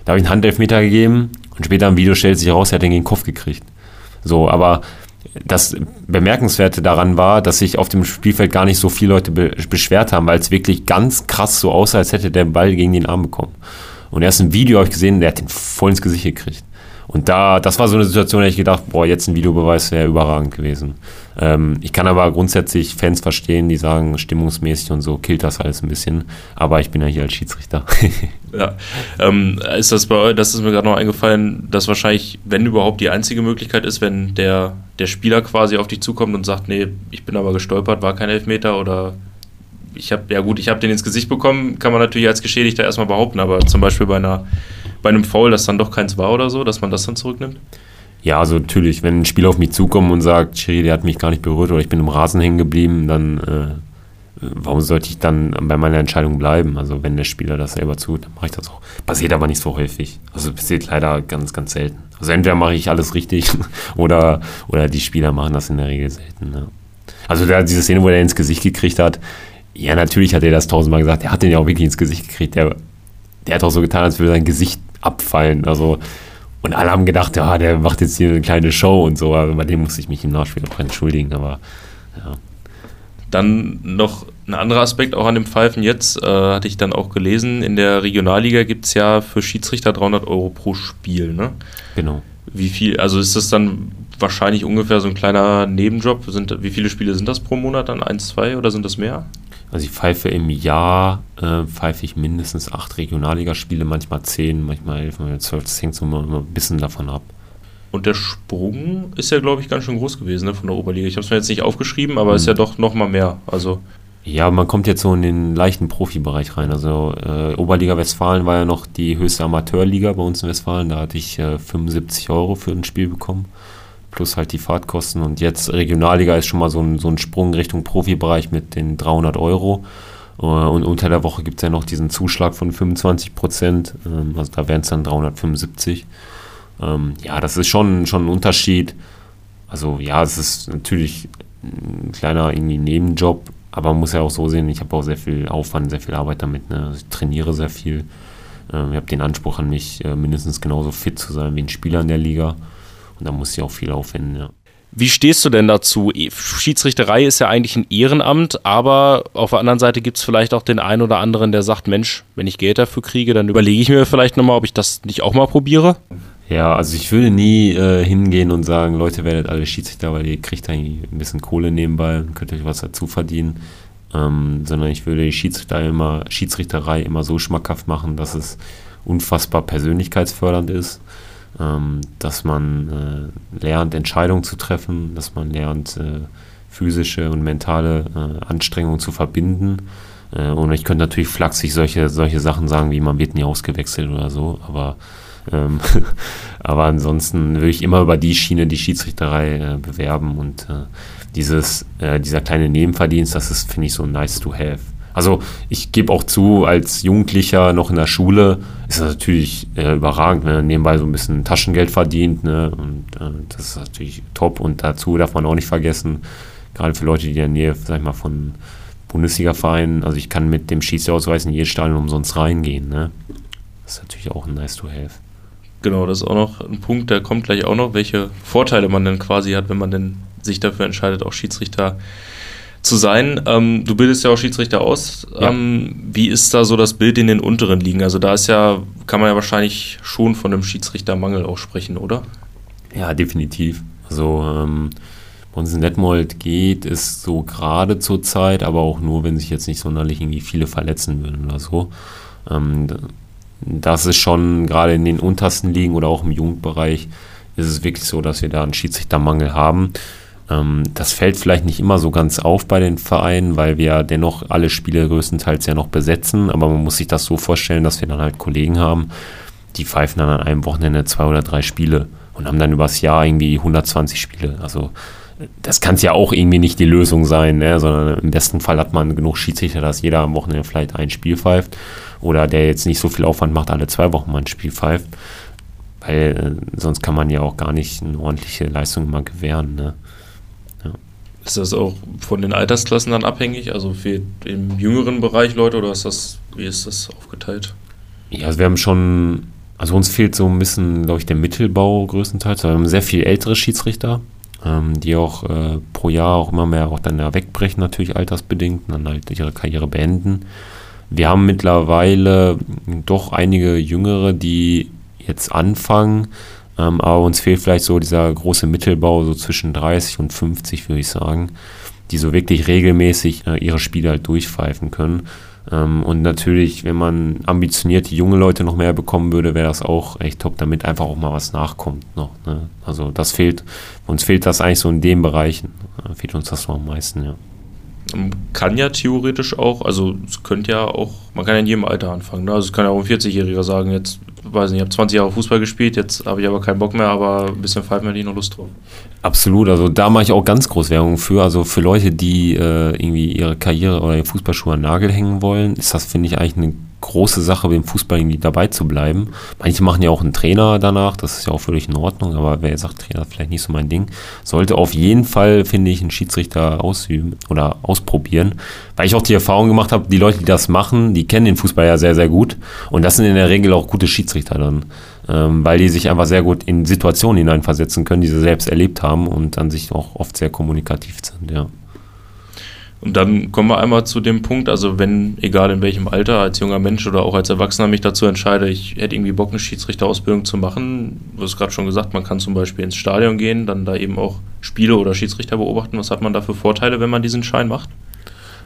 da habe ich einen Handelfmeter gegeben und später im Video stellt sich heraus, er hat den gegen den Kopf gekriegt. So, aber das Bemerkenswerte daran war, dass sich auf dem Spielfeld gar nicht so viele Leute be beschwert haben, weil es wirklich ganz krass so aussah, als hätte der Ball gegen den Arm bekommen. Und erst ein Video habe ich gesehen, der hat den voll ins Gesicht gekriegt. Und da, das war so eine Situation, da ich gedacht, boah, jetzt ein Videobeweis wäre überragend gewesen. Ähm, ich kann aber grundsätzlich Fans verstehen, die sagen, stimmungsmäßig und so killt das alles ein bisschen. Aber ich bin ja hier als Schiedsrichter. ja. Ähm, ist das bei euch, das ist mir gerade noch eingefallen, dass wahrscheinlich, wenn überhaupt die einzige Möglichkeit ist, wenn der, der Spieler quasi auf dich zukommt und sagt, nee, ich bin aber gestolpert, war kein Elfmeter oder ich habe, ja gut, ich habe den ins Gesicht bekommen, kann man natürlich als Geschädigter erstmal behaupten, aber zum Beispiel bei einer bei einem Foul, das dann doch keins war oder so, dass man das dann zurücknimmt? Ja, also natürlich, wenn ein Spieler auf mich zukommt und sagt, Schiri, der hat mich gar nicht berührt oder ich bin im Rasen hängen geblieben, dann äh, warum sollte ich dann bei meiner Entscheidung bleiben? Also wenn der Spieler das selber tut, dann mache ich das auch. Passiert aber nicht so häufig. Also passiert leider ganz, ganz selten. Also entweder mache ich alles richtig oder, oder die Spieler machen das in der Regel selten. Ja. Also der, diese Szene, wo er ins Gesicht gekriegt hat, ja, natürlich hat er das tausendmal gesagt, er hat den ja auch wirklich ins Gesicht gekriegt. Der, der hat auch so getan, als würde sein Gesicht abfallen. Also, und alle haben gedacht, ja, der macht jetzt hier eine kleine Show und so, aber bei dem musste ich mich im Nachspiel auch entschuldigen, aber ja. Dann noch ein anderer Aspekt auch an dem Pfeifen jetzt, äh, hatte ich dann auch gelesen, in der Regionalliga gibt es ja für Schiedsrichter 300 Euro pro Spiel, ne? Genau. Wie viel, also ist das dann wahrscheinlich ungefähr so ein kleiner Nebenjob? Sind, wie viele Spiele sind das pro Monat dann? Eins, zwei oder sind das mehr? Also ich pfeife im Jahr, äh, pfeife ich mindestens acht Regionalligaspiele, manchmal zehn, manchmal elf, manchmal zwölf. Das hängt so immer, immer ein bisschen davon ab. Und der Sprung ist ja, glaube ich, ganz schön groß gewesen ne, von der Oberliga. Ich habe es mir jetzt nicht aufgeschrieben, aber mhm. ist ja doch noch mal mehr. Also ja, man kommt jetzt so in den leichten Profibereich rein. Also äh, Oberliga Westfalen war ja noch die höchste Amateurliga bei uns in Westfalen. Da hatte ich äh, 75 Euro für ein Spiel bekommen plus halt die Fahrtkosten. Und jetzt Regionalliga ist schon mal so ein, so ein Sprung Richtung Profibereich mit den 300 Euro. Äh, und unter der Woche gibt es ja noch diesen Zuschlag von 25 Prozent. Ähm, also da wären es dann 375. Ähm, ja, das ist schon, schon ein Unterschied. Also ja, es ist natürlich ein kleiner irgendwie Nebenjob, aber man muss ja auch so sehen, ich habe auch sehr viel Aufwand, sehr viel Arbeit damit. Ne? Also ich trainiere sehr viel. Ähm, ich habe den Anspruch an mich, äh, mindestens genauso fit zu sein wie ein Spieler in der Liga. Und da muss ich auch viel aufwenden, ja. Wie stehst du denn dazu? Schiedsrichterei ist ja eigentlich ein Ehrenamt, aber auf der anderen Seite gibt es vielleicht auch den einen oder anderen, der sagt, Mensch, wenn ich Geld dafür kriege, dann überlege ich mir vielleicht nochmal, ob ich das nicht auch mal probiere. Ja, also ich würde nie äh, hingehen und sagen, Leute, werdet alle Schiedsrichter, weil ihr kriegt eigentlich ein bisschen Kohle nebenbei und könnt euch was dazu verdienen. Ähm, sondern ich würde die Schiedsrichter immer, Schiedsrichterei immer so schmackhaft machen, dass es unfassbar persönlichkeitsfördernd ist ähm, dass man äh, lernt, Entscheidungen zu treffen, dass man lernt, äh, physische und mentale äh, Anstrengungen zu verbinden. Äh, und ich könnte natürlich flachsig solche, solche Sachen sagen, wie man wird nie ausgewechselt oder so, aber ähm, aber ansonsten würde ich immer über die Schiene die Schiedsrichterei äh, bewerben und äh, dieses, äh, dieser kleine Nebenverdienst, das ist, finde ich, so nice to have. Also ich gebe auch zu, als Jugendlicher noch in der Schule ist das natürlich äh, überragend, wenn man nebenbei so ein bisschen Taschengeld verdient. Ne? Und äh, das ist natürlich top. Und dazu darf man auch nicht vergessen, gerade für Leute, die in der Nähe, sag ich mal, von Bundesliga-Vereinen, also ich kann mit dem Schießausweis in jedes Stadion umsonst reingehen. Ne? Das ist natürlich auch ein nice to have. Genau, das ist auch noch ein Punkt, der kommt gleich auch noch, welche Vorteile man dann quasi hat, wenn man denn sich dafür entscheidet, auch Schiedsrichter zu sein. Ähm, du bildest ja auch Schiedsrichter aus. Ja. Ähm, wie ist da so das Bild in den unteren Ligen? Also da ist ja, kann man ja wahrscheinlich schon von einem Schiedsrichtermangel auch sprechen, oder? Ja, definitiv. Also ähm, bei uns in Detmold geht es so gerade zur Zeit, aber auch nur, wenn sich jetzt nicht sonderlich irgendwie viele verletzen würden oder so. Ähm, das ist schon gerade in den untersten Ligen oder auch im Jugendbereich ist es wirklich so, dass wir da einen Schiedsrichtermangel haben. Ähm, das fällt vielleicht nicht immer so ganz auf bei den Vereinen, weil wir dennoch alle Spiele größtenteils ja noch besetzen. Aber man muss sich das so vorstellen, dass wir dann halt Kollegen haben, die pfeifen dann an einem Wochenende zwei oder drei Spiele und haben dann übers Jahr irgendwie 120 Spiele. Also das kann es ja auch irgendwie nicht die Lösung sein, ne? sondern im besten Fall hat man genug Schiedsrichter, dass jeder am Wochenende vielleicht ein Spiel pfeift oder der jetzt nicht so viel Aufwand macht, alle zwei Wochen mal ein Spiel pfeift, weil äh, sonst kann man ja auch gar nicht eine ordentliche Leistung immer gewähren. Ne? Ist das auch von den Altersklassen dann abhängig? Also für im jüngeren Bereich Leute oder ist das, wie ist das aufgeteilt? Ja, also wir haben schon, also uns fehlt so ein bisschen, glaube ich, der Mittelbau größtenteils. Wir haben sehr viel ältere Schiedsrichter, ähm, die auch äh, pro Jahr auch immer mehr auch dann ja wegbrechen, natürlich altersbedingt, und dann halt ihre Karriere beenden. wir haben mittlerweile doch einige Jüngere, die jetzt anfangen, ähm, aber uns fehlt vielleicht so dieser große Mittelbau, so zwischen 30 und 50, würde ich sagen, die so wirklich regelmäßig äh, ihre Spiele halt durchpfeifen können. Ähm, und natürlich, wenn man ambitionierte junge Leute noch mehr bekommen würde, wäre das auch echt top, damit einfach auch mal was nachkommt noch. Ne? Also das fehlt, uns fehlt das eigentlich so in den Bereichen. Äh, fehlt uns das so am meisten, ja. Kann ja theoretisch auch, also es könnte ja auch, man kann ja in jedem Alter anfangen. Ne? Also es kann ja auch ein 40-Jähriger sagen, jetzt weiß nicht, ich habe 20 Jahre Fußball gespielt, jetzt habe ich aber keinen Bock mehr, aber ein bisschen Pfeifen hätte ich noch Lust drauf. Absolut, also da mache ich auch ganz groß Werbung für. Also für Leute, die äh, irgendwie ihre Karriere oder ihre Fußballschuhe an Nagel hängen wollen, ist das, finde ich, eigentlich eine große Sache, beim Fußball irgendwie dabei zu bleiben. Manche machen ja auch einen Trainer danach, das ist ja auch völlig in Ordnung, aber wer sagt, Trainer ist vielleicht nicht so mein Ding, sollte auf jeden Fall, finde ich, einen Schiedsrichter ausüben oder ausprobieren, weil ich auch die Erfahrung gemacht habe, die Leute, die das machen, die kennen den Fußball ja sehr, sehr gut und das sind in der Regel auch gute Schiedsrichter dann, ähm, weil die sich einfach sehr gut in Situationen hineinversetzen können, die sie selbst erlebt haben und an sich auch oft sehr kommunikativ sind, ja. Und dann kommen wir einmal zu dem Punkt, also wenn, egal in welchem Alter, als junger Mensch oder auch als Erwachsener mich dazu entscheide, ich hätte irgendwie Bock, eine Schiedsrichterausbildung zu machen. Du hast gerade schon gesagt, man kann zum Beispiel ins Stadion gehen, dann da eben auch Spiele oder Schiedsrichter beobachten. Was hat man da für Vorteile, wenn man diesen Schein macht?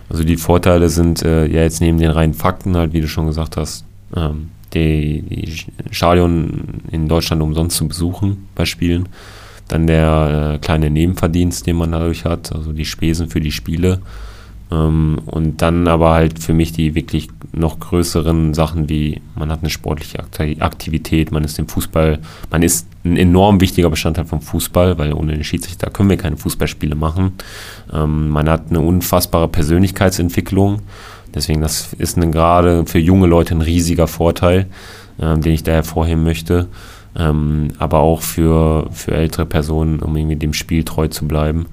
Also die Vorteile sind äh, ja jetzt neben den reinen Fakten halt, wie du schon gesagt hast, ähm, die, die Stadion in Deutschland umsonst zu besuchen bei Spielen. Dann der äh, kleine Nebenverdienst, den man dadurch hat, also die Spesen für die Spiele ähm, und dann aber halt für mich die wirklich noch größeren Sachen wie, man hat eine sportliche Aktivität, man ist im Fußball, man ist ein enorm wichtiger Bestandteil vom Fußball, weil ohne den Schiedsrichter können wir keine Fußballspiele machen. Ähm, man hat eine unfassbare Persönlichkeitsentwicklung. Deswegen, das ist gerade für junge Leute ein riesiger Vorteil, ähm, den ich da hervorheben möchte. aber auch für, für ältere Personen, um irgendwie dem Spiel treu zu bleiben.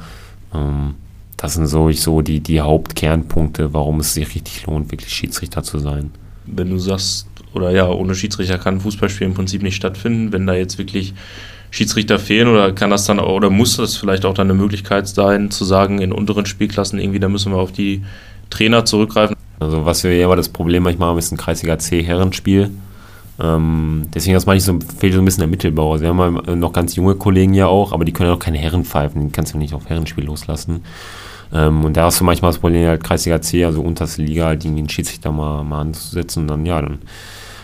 Das sind so die, die Hauptkernpunkte, warum es sich richtig lohnt, wirklich Schiedsrichter zu sein. Wenn du sagst, oder ja, ohne Schiedsrichter kann Fußballspiel im Prinzip nicht stattfinden, wenn da jetzt wirklich Schiedsrichter fehlen oder kann das dann oder muss das vielleicht auch dann eine Möglichkeit sein, zu sagen, in unteren Spielklassen irgendwie, da müssen wir auf die Trainer zurückgreifen? Also was wir ja immer das Problem manchmal haben, ist ein Kreisliga C Herrenspiel. Ähm, deswegen, das meine ich so, fehlt so ein bisschen der Mittelbau. Also wir haben noch ganz junge Kollegen ja auch, aber die können ja auch keine Herren pfeifen, die kannst du nicht auf Herrenspiel loslassen. Ähm, und da hast du manchmal das Problem, halt Kreisliga C, also unterste Liga, halt irgendwie einen Schiedsrichter mal, mal anzusetzen und dann, ja, dann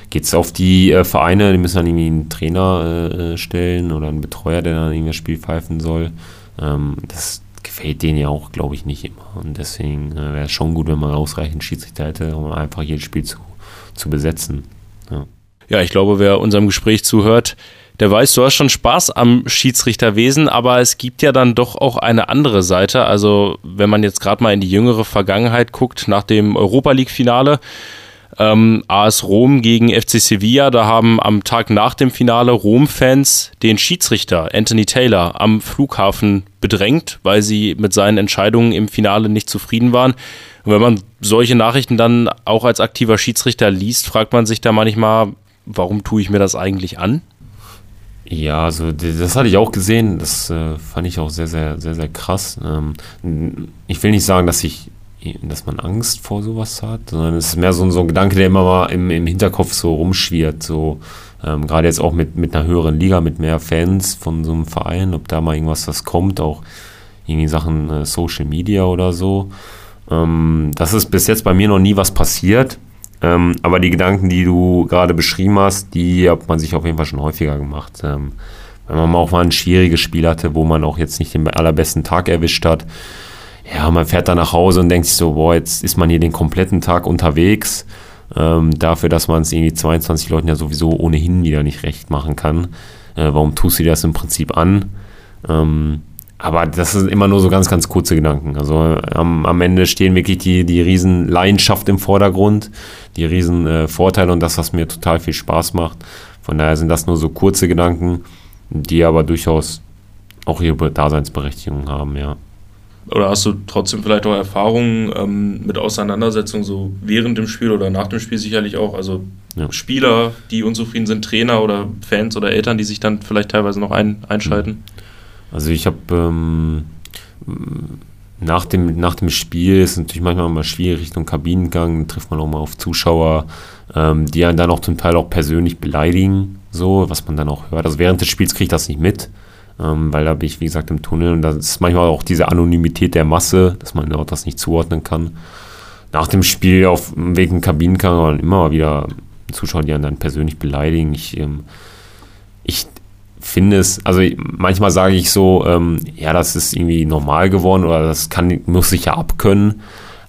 geht es auf die äh, Vereine, die müssen dann irgendwie einen Trainer äh, stellen oder einen Betreuer, der dann irgendwie das Spiel pfeifen soll. Ähm, das gefällt denen ja auch, glaube ich, nicht immer. Und deswegen äh, wäre es schon gut, wenn man ausreichend Schiedsrichter hätte, um einfach jedes Spiel zu, zu besetzen. Ja. ja, ich glaube, wer unserem Gespräch zuhört, der weiß, du hast schon Spaß am Schiedsrichterwesen, aber es gibt ja dann doch auch eine andere Seite. Also wenn man jetzt gerade mal in die jüngere Vergangenheit guckt, nach dem Europa League-Finale, ähm, AS Rom gegen FC Sevilla, da haben am Tag nach dem Finale Rom-Fans den Schiedsrichter Anthony Taylor am Flughafen bedrängt, weil sie mit seinen Entscheidungen im Finale nicht zufrieden waren. Und wenn man solche Nachrichten dann auch als aktiver Schiedsrichter liest, fragt man sich da manchmal, warum tue ich mir das eigentlich an? Ja, also das hatte ich auch gesehen. Das äh, fand ich auch sehr, sehr, sehr, sehr krass. Ähm, ich will nicht sagen, dass ich, dass man Angst vor sowas hat, sondern es ist mehr so, so ein Gedanke, der immer mal im, im Hinterkopf so rumschwirrt. So ähm, gerade jetzt auch mit, mit einer höheren Liga, mit mehr Fans von so einem Verein, ob da mal irgendwas was kommt, auch irgendwie Sachen äh, Social Media oder so. Ähm, das ist bis jetzt bei mir noch nie was passiert. Ähm, aber die Gedanken, die du gerade beschrieben hast, die hat man sich auf jeden Fall schon häufiger gemacht. Ähm, wenn man auch mal ein schwieriges Spiel hatte, wo man auch jetzt nicht den allerbesten Tag erwischt hat. Ja, man fährt dann nach Hause und denkt sich so, boah, jetzt ist man hier den kompletten Tag unterwegs. Ähm, dafür, dass man es irgendwie 22 Leuten ja sowieso ohnehin wieder nicht recht machen kann. Äh, warum tust du dir das im Prinzip an? Ähm, aber das sind immer nur so ganz, ganz kurze Gedanken. Also am, am Ende stehen wirklich die, die riesen Leidenschaft im Vordergrund, die riesen äh, Vorteile und das, was mir total viel Spaß macht. Von daher sind das nur so kurze Gedanken, die aber durchaus auch ihre Daseinsberechtigung haben, ja. Oder hast du trotzdem vielleicht auch Erfahrungen ähm, mit Auseinandersetzungen so während dem Spiel oder nach dem Spiel sicherlich auch? Also ja. Spieler, die unzufrieden sind, Trainer oder Fans oder Eltern, die sich dann vielleicht teilweise noch ein, einschalten? Also ich habe ähm, nach dem, nach dem Spiel ist es natürlich manchmal mal schwierig Richtung Kabinengang, trifft man auch mal auf Zuschauer, ähm, die einen dann auch zum Teil auch persönlich beleidigen, so, was man dann auch hört. Also während des Spiels kriege ich das nicht mit, ähm, weil da bin ich, wie gesagt, im Tunnel und das ist manchmal auch diese Anonymität der Masse, dass man auch das nicht zuordnen kann. Nach dem Spiel auf dem Weg in den Kabinengang waren immer mal wieder Zuschauer, die einen dann persönlich beleidigen. Ich, ähm, ich finde es, also manchmal sage ich so, ähm, ja, das ist irgendwie normal geworden oder das kann, muss sich ja abkönnen.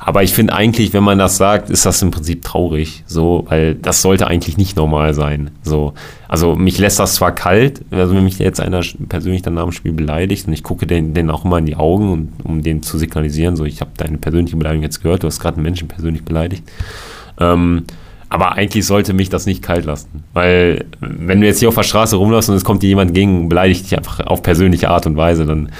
Aber ich finde eigentlich, wenn man das sagt, ist das im Prinzip traurig, so, weil das sollte eigentlich nicht normal sein. So, also mich lässt das zwar kalt, also wenn mich jetzt einer persönlich dann nach dem Spiel beleidigt und ich gucke den, den auch immer in die Augen, und, um den zu signalisieren, so, ich habe deine persönliche Beleidigung jetzt gehört, du hast gerade einen Menschen persönlich beleidigt. Ähm, aber eigentlich sollte mich das nicht kalt lassen. Weil, wenn du jetzt hier auf der Straße rumläufst und es kommt dir jemand gegen beleidigt dich einfach auf persönliche Art und Weise, dann,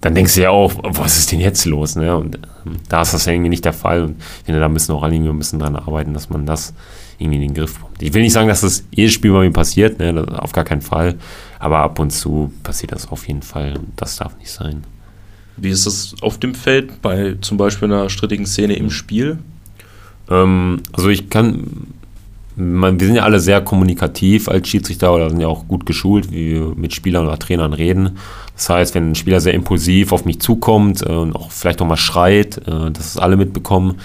dann denkst du ja auch, was ist denn jetzt los? Ne? Und ähm, da ist das ja irgendwie nicht der Fall. Und ich finde, da müssen auch alle irgendwie ein bisschen dran arbeiten, dass man das irgendwie in den Griff bekommt. Ich will nicht sagen, dass das jedes Spiel bei mir passiert, ne? auf gar keinen Fall. Aber ab und zu passiert das auf jeden Fall. Und das darf nicht sein. Wie ist das auf dem Feld bei zum Beispiel einer strittigen Szene im Spiel? Ähm, also ich kann, wir sind ja alle sehr kommunikativ als Schiedsrichter oder sind ja auch gut geschult, wie wir mit Spielern oder Trainern reden. Das heißt, wenn ein Spieler sehr impulsiv auf mich zukommt äh, und auch vielleicht auch mal schreit, äh, dass es alle mitbekommen,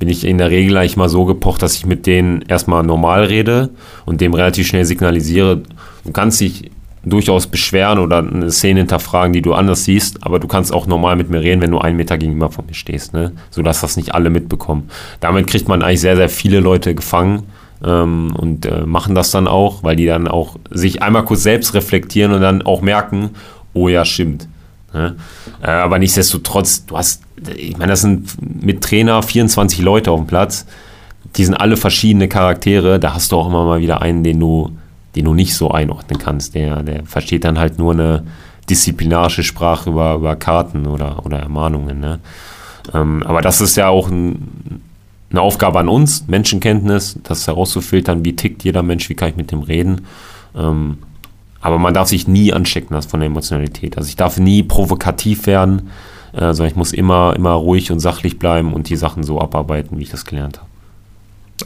bin ich in der Regel eigentlich mal so gepocht, dass ich mit denen erstmal normal rede und dem relativ schnell signalisiere, du kannst dich durchaus beschweren oder eine Szene hinterfragen, die du anders siehst, aber du kannst auch normal mit mir reden, wenn du einen Meter gegenüber von mir stehst, ne? sodass das nicht alle mitbekommen. Damit kriegt man eigentlich sehr, sehr viele Leute gefangen ähm, und äh, machen das dann auch, weil die dann auch sich einmal kurz selbst reflektieren und dann auch merken, oh ja, stimmt. Ne? Äh, aber nichtsdestotrotz, du hast, ich meine, das sind mit Trainer 24 Leute auf dem Platz, die sind alle verschiedene Charaktere, da hast du auch immer mal wieder einen, den du den du nicht so einordnen kannst. Der, der versteht dann halt nur eine disziplinarische Sprache über, über Karten oder, oder Ermahnungen. Ne? Ähm, aber das ist ja auch ein, eine Aufgabe an uns, Menschenkenntnis, das herauszufiltern, wie tickt jeder Mensch, wie kann ich mit dem reden. Ähm, aber man darf sich nie anstecken lassen von der Emotionalität. Also ich darf nie provokativ werden, äh, sondern ich muss immer, immer ruhig und sachlich bleiben und die Sachen so abarbeiten, wie ich das gelernt habe.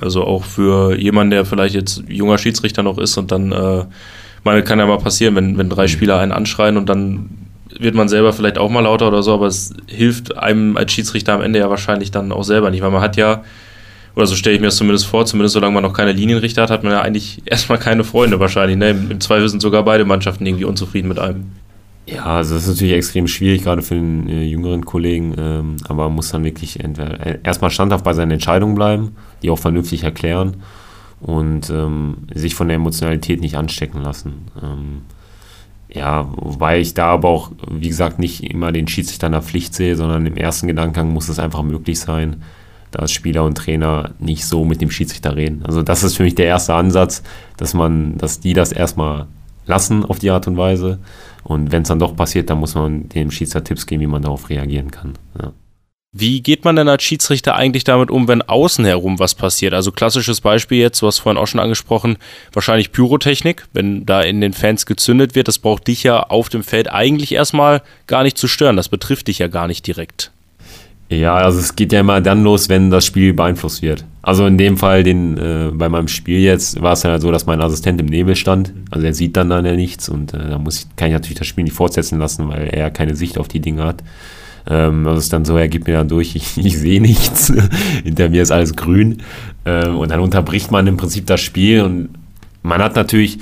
Also auch für jemanden, der vielleicht jetzt junger Schiedsrichter noch ist und dann, äh, meine, kann ja mal passieren, wenn, wenn drei mhm. Spieler einen anschreien und dann wird man selber vielleicht auch mal lauter oder so, aber es hilft einem als Schiedsrichter am Ende ja wahrscheinlich dann auch selber nicht, weil man hat ja, oder so stelle ich mir das zumindest vor, zumindest solange man noch keine Linienrichter hat, hat man ja eigentlich erstmal keine Freunde wahrscheinlich. Ne? Im, Im Zweifel sind sogar beide Mannschaften irgendwie unzufrieden mit einem. Ja, also das ist natürlich extrem schwierig, gerade für den äh, jüngeren Kollegen, ähm, aber man muss dann wirklich entweder äh, erstmal standhaft bei seinen Entscheidungen bleiben, die auch vernünftig erklären und ähm, sich von der Emotionalität nicht anstecken lassen. Ähm, ja, wobei ich da aber auch, wie gesagt, nicht immer den Schiedsrichter in der Pflicht sehe, sondern im ersten Gedankengang muss es einfach möglich sein, dass Spieler und Trainer nicht so mit dem Schiedsrichter reden. Also das ist für mich der erste Ansatz, dass man, dass die das erstmal lassen auf die Art und Weise und wenn es dann doch passiert, dann muss man dem Schiedsrichter Tipps geben, wie man darauf reagieren kann. Ja. Wie geht man denn als Schiedsrichter eigentlich damit um, wenn außen herum was passiert? Also klassisches Beispiel jetzt, du hast vorhin auch schon angesprochen, wahrscheinlich Pyrotechnik, wenn da in den Fans gezündet wird, das braucht dich ja auf dem Feld eigentlich erstmal gar nicht zu stören, das betrifft dich ja gar nicht direkt. Ja, also es geht ja immer dann los, wenn das Spiel beeinflusst wird. Also in dem Fall, den, äh, bei meinem Spiel jetzt, war es ja so, dass mein Assistent im Nebel stand. Also er sieht dann dann ja nichts und äh, da muss ich, kann ich natürlich das Spiel nicht fortsetzen lassen, weil er keine Sicht auf die Dinge hat. Ähm, also es dann so, er gibt mir dann durch, ich, ich sehe nichts. Hinter mir ist alles grün. Ähm, und dann unterbricht man im Prinzip das Spiel und man hat natürlich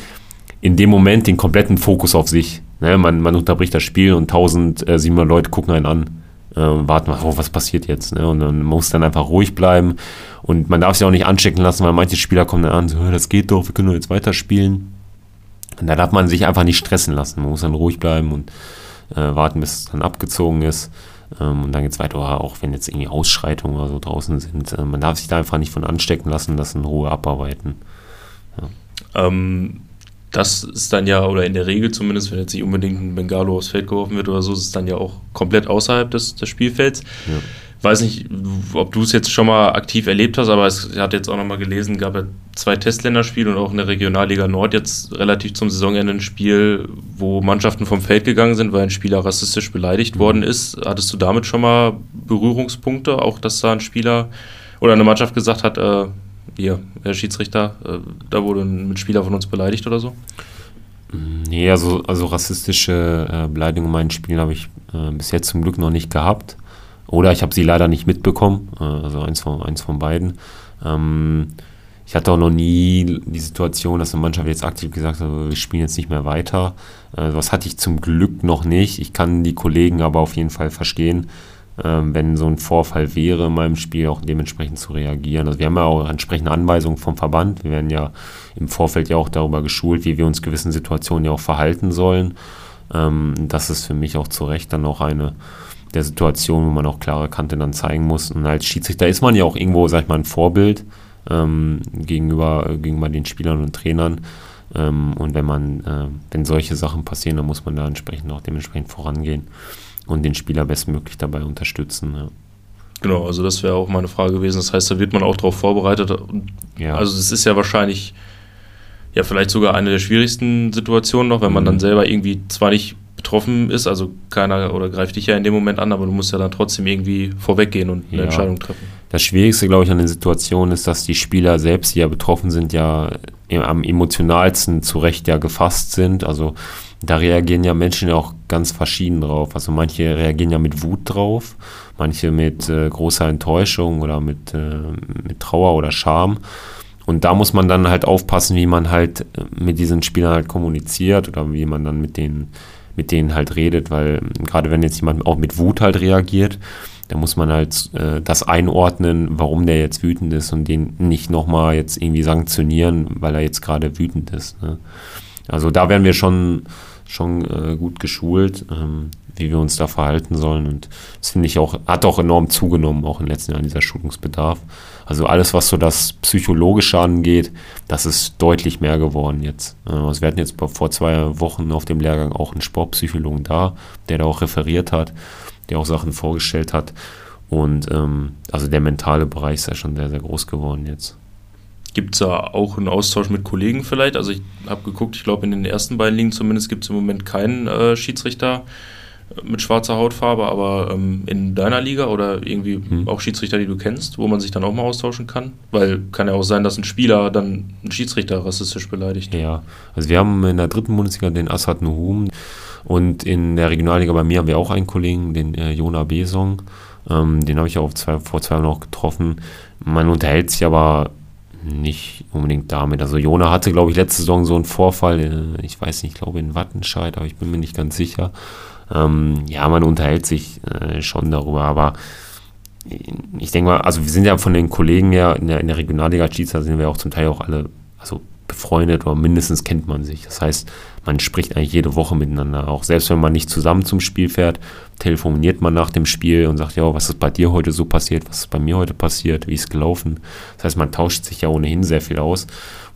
in dem Moment den kompletten Fokus auf sich. Ne? Man, man unterbricht das Spiel und 1700 Leute gucken einen an äh, warten, oh, was passiert jetzt? Ne? Und dann muss dann einfach ruhig bleiben. Und man darf sich auch nicht anstecken lassen, weil manche Spieler kommen dann an, so, das geht doch, wir können doch jetzt weiterspielen. Und da darf man sich einfach nicht stressen lassen. Man muss dann ruhig bleiben und äh, warten, bis es dann abgezogen ist. Ähm, und dann geht es weiter, auch wenn jetzt irgendwie Ausschreitungen oder so draußen sind. Äh, man darf sich da einfach nicht von anstecken lassen, das in Ruhe abarbeiten. Ja. Ähm, das ist dann ja, oder in der Regel zumindest, wenn jetzt nicht unbedingt ein Bengalo aufs Feld geworfen wird oder so, ist es dann ja auch komplett außerhalb des, des Spielfelds. Ja. Weiß nicht, ob du es jetzt schon mal aktiv erlebt hast, aber es hat jetzt auch noch mal gelesen, gab ja zwei Testländerspiele und auch in der Regionalliga Nord jetzt relativ zum Saisonende ein Spiel, wo Mannschaften vom Feld gegangen sind, weil ein Spieler rassistisch beleidigt mhm. worden ist. Hattest du damit schon mal Berührungspunkte, auch dass da ein Spieler oder eine Mannschaft gesagt hat, äh, hier, Herr Schiedsrichter, äh, da wurde ein Spieler von uns beleidigt oder so? Nee, also, also rassistische äh, Beleidigungen in meinen Spielen habe ich äh, bis jetzt zum Glück noch nicht gehabt. Oder ich habe sie leider nicht mitbekommen, äh, also eins von, eins von beiden. Ähm, ich hatte auch noch nie die Situation, dass eine Mannschaft jetzt aktiv gesagt hat, wir spielen jetzt nicht mehr weiter. Äh, was hatte ich zum Glück noch nicht. Ich kann die Kollegen aber auf jeden Fall verstehen, ähm, wenn so ein Vorfall wäre in meinem Spiel, auch dementsprechend zu reagieren. Also wir haben ja auch entsprechende Anweisungen vom Verband. Wir werden ja im Vorfeld ja auch darüber geschult, wie wir uns gewissen Situationen ja auch verhalten sollen. Ähm, das ist für mich auch zu Recht dann auch eine der Situation, wo man auch klare Kante dann zeigen muss. Und als Schiedsrichter ist man ja auch irgendwo, sag ich mal, ein Vorbild ähm, gegenüber, gegenüber den Spielern und Trainern. Ähm, und wenn man, äh, wenn solche Sachen passieren, dann muss man da entsprechend auch dementsprechend vorangehen und den Spieler bestmöglich dabei unterstützen. Ja. Genau, also das wäre auch meine Frage gewesen. Das heißt, da wird man auch darauf vorbereitet. Ja. Also es ist ja wahrscheinlich ja vielleicht sogar eine der schwierigsten Situationen noch, wenn man mhm. dann selber irgendwie zwar nicht betroffen ist. Also keiner oder greift dich ja in dem Moment an, aber du musst ja dann trotzdem irgendwie vorweggehen und eine ja. Entscheidung treffen. Das Schwierigste, glaube ich, an den Situationen ist, dass die Spieler selbst, die ja betroffen sind, ja am emotionalsten zu Recht ja gefasst sind. Also da reagieren ja Menschen ja auch ganz verschieden drauf. Also manche reagieren ja mit Wut drauf, manche mit äh, großer Enttäuschung oder mit, äh, mit Trauer oder Scham. Und da muss man dann halt aufpassen, wie man halt mit diesen Spielern halt kommuniziert oder wie man dann mit denen mit denen halt redet, weil gerade wenn jetzt jemand auch mit Wut halt reagiert, dann muss man halt äh, das einordnen, warum der jetzt wütend ist und den nicht nochmal jetzt irgendwie sanktionieren, weil er jetzt gerade wütend ist. Ne? Also da werden wir schon, schon äh, gut geschult, ähm, wie wir uns da verhalten sollen und das finde ich auch, hat auch enorm zugenommen, auch in den letzten Jahren dieser Schulungsbedarf. Also alles, was so das Psychologische angeht, das ist deutlich mehr geworden jetzt. Äh, also wir hatten jetzt vor zwei Wochen auf dem Lehrgang auch einen Sportpsychologen da, der da auch referiert hat, der auch Sachen vorgestellt hat. Und ähm, also der mentale Bereich ist ja schon sehr, sehr groß geworden jetzt. Gibt es da auch einen Austausch mit Kollegen vielleicht? Also ich habe geguckt, ich glaube in den ersten beiden Ligen zumindest gibt es im Moment keinen äh, Schiedsrichter mit schwarzer Hautfarbe, aber ähm, in deiner Liga oder irgendwie hm. auch Schiedsrichter, die du kennst, wo man sich dann auch mal austauschen kann? Weil kann ja auch sein, dass ein Spieler dann einen Schiedsrichter rassistisch beleidigt. Ja, also wir haben in der dritten Bundesliga den Assad Nuhum und in der Regionalliga bei mir haben wir auch einen Kollegen, den äh, Jona Besong. Ähm, den habe ich auch zwei, vor zwei Jahren noch getroffen. Man unterhält sich aber nicht unbedingt damit. Also Jona hatte, glaube ich, letzte Saison so einen Vorfall, äh, ich weiß nicht, ich glaube in Wattenscheid, aber ich bin mir nicht ganz sicher. Ähm, ja, man unterhält sich äh, schon darüber, aber ich denke mal, also wir sind ja von den Kollegen ja in der, in der Regionalliga Schiedsrichter sind wir auch zum Teil auch alle also befreundet oder mindestens kennt man sich. Das heißt, man spricht eigentlich jede Woche miteinander. Auch selbst wenn man nicht zusammen zum Spiel fährt, telefoniert man nach dem Spiel und sagt, ja, was ist bei dir heute so passiert, was ist bei mir heute passiert, wie ist gelaufen. Das heißt, man tauscht sich ja ohnehin sehr viel aus.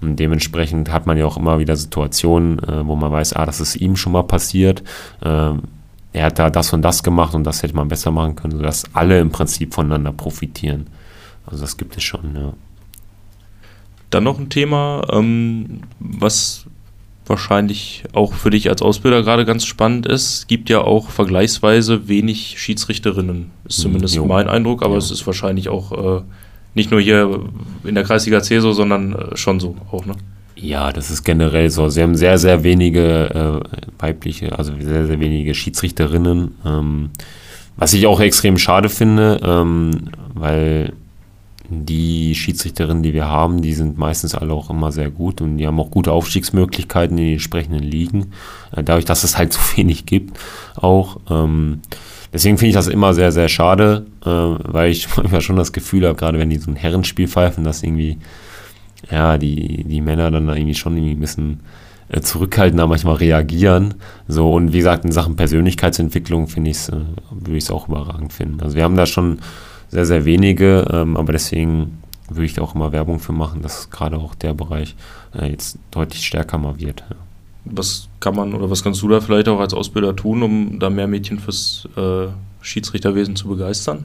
Und dementsprechend hat man ja auch immer wieder Situationen, äh, wo man weiß, ah, das ist ihm schon mal passiert. Äh, er hat da das und das gemacht und das hätte man besser machen können, sodass alle im Prinzip voneinander profitieren. Also das gibt es schon, ja. Dann noch ein Thema, ähm, was wahrscheinlich auch für dich als Ausbilder gerade ganz spannend ist. Es gibt ja auch vergleichsweise wenig Schiedsrichterinnen, ist hm, zumindest jo. mein Eindruck, aber jo. es ist wahrscheinlich auch äh, nicht nur hier in der Kreisliga C so, sondern äh, schon so auch, ne? Ja, das ist generell so. Sie haben sehr, sehr wenige äh, weibliche, also sehr, sehr wenige Schiedsrichterinnen. Ähm, was ich auch extrem schade finde, ähm, weil die Schiedsrichterinnen, die wir haben, die sind meistens alle auch immer sehr gut und die haben auch gute Aufstiegsmöglichkeiten in den entsprechenden Ligen. Äh, dadurch, dass es halt so wenig gibt, auch. Ähm, deswegen finde ich das immer sehr, sehr schade, äh, weil ich manchmal schon das Gefühl habe, gerade wenn die so ein Herrenspiel pfeifen, dass irgendwie ja, die, die Männer dann irgendwie schon irgendwie ein bisschen äh, zurückhaltender manchmal reagieren. So, und wie gesagt, in Sachen Persönlichkeitsentwicklung finde ich es, äh, würde ich es auch überragend finden. Also wir haben da schon sehr, sehr wenige, ähm, aber deswegen würde ich da auch immer Werbung für machen, dass gerade auch der Bereich äh, jetzt deutlich stärker mal wird. Ja. Was kann man oder was kannst du da vielleicht auch als Ausbilder tun, um da mehr Mädchen fürs äh, Schiedsrichterwesen zu begeistern?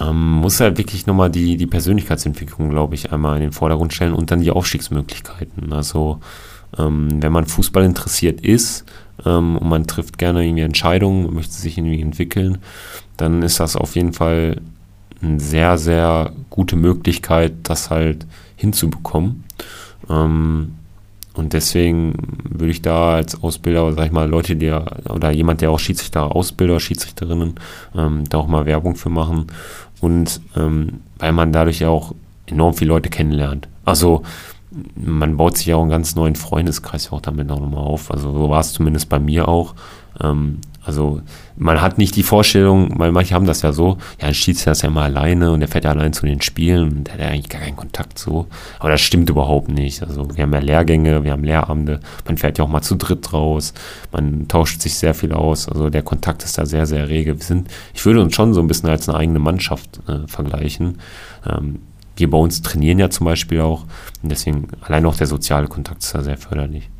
Ähm, muss halt wirklich nochmal die, die Persönlichkeitsentwicklung, glaube ich, einmal in den Vordergrund stellen und dann die Aufstiegsmöglichkeiten. Also ähm, wenn man Fußball interessiert ist ähm, und man trifft gerne irgendwie Entscheidungen, möchte sich irgendwie entwickeln, dann ist das auf jeden Fall eine sehr, sehr gute Möglichkeit, das halt hinzubekommen. Ähm, und deswegen würde ich da als Ausbilder, sag ich mal, Leute, die oder jemand, der auch Schiedsrichter Ausbilder, Schiedsrichterinnen, ähm, da auch mal Werbung für machen. Und ähm, weil man dadurch ja auch enorm viele Leute kennenlernt. Also man baut sich ja auch einen ganz neuen Freundeskreis auch damit auch nochmal auf. Also so war es zumindest bei mir auch. Ähm, also man hat nicht die Vorstellung, weil manche haben das ja so, ja, ein Schiedsrichter ist ja immer alleine und der fährt ja allein zu den Spielen und der hat ja eigentlich gar keinen Kontakt so. Aber das stimmt überhaupt nicht. Also wir haben ja Lehrgänge, wir haben Lehrabende, man fährt ja auch mal zu dritt raus, man tauscht sich sehr viel aus. Also der Kontakt ist da sehr, sehr rege. Wir sind, ich würde uns schon so ein bisschen als eine eigene Mannschaft äh, vergleichen. Ähm, wir bei uns trainieren ja zum Beispiel auch und deswegen allein auch der soziale Kontakt ist da sehr förderlich.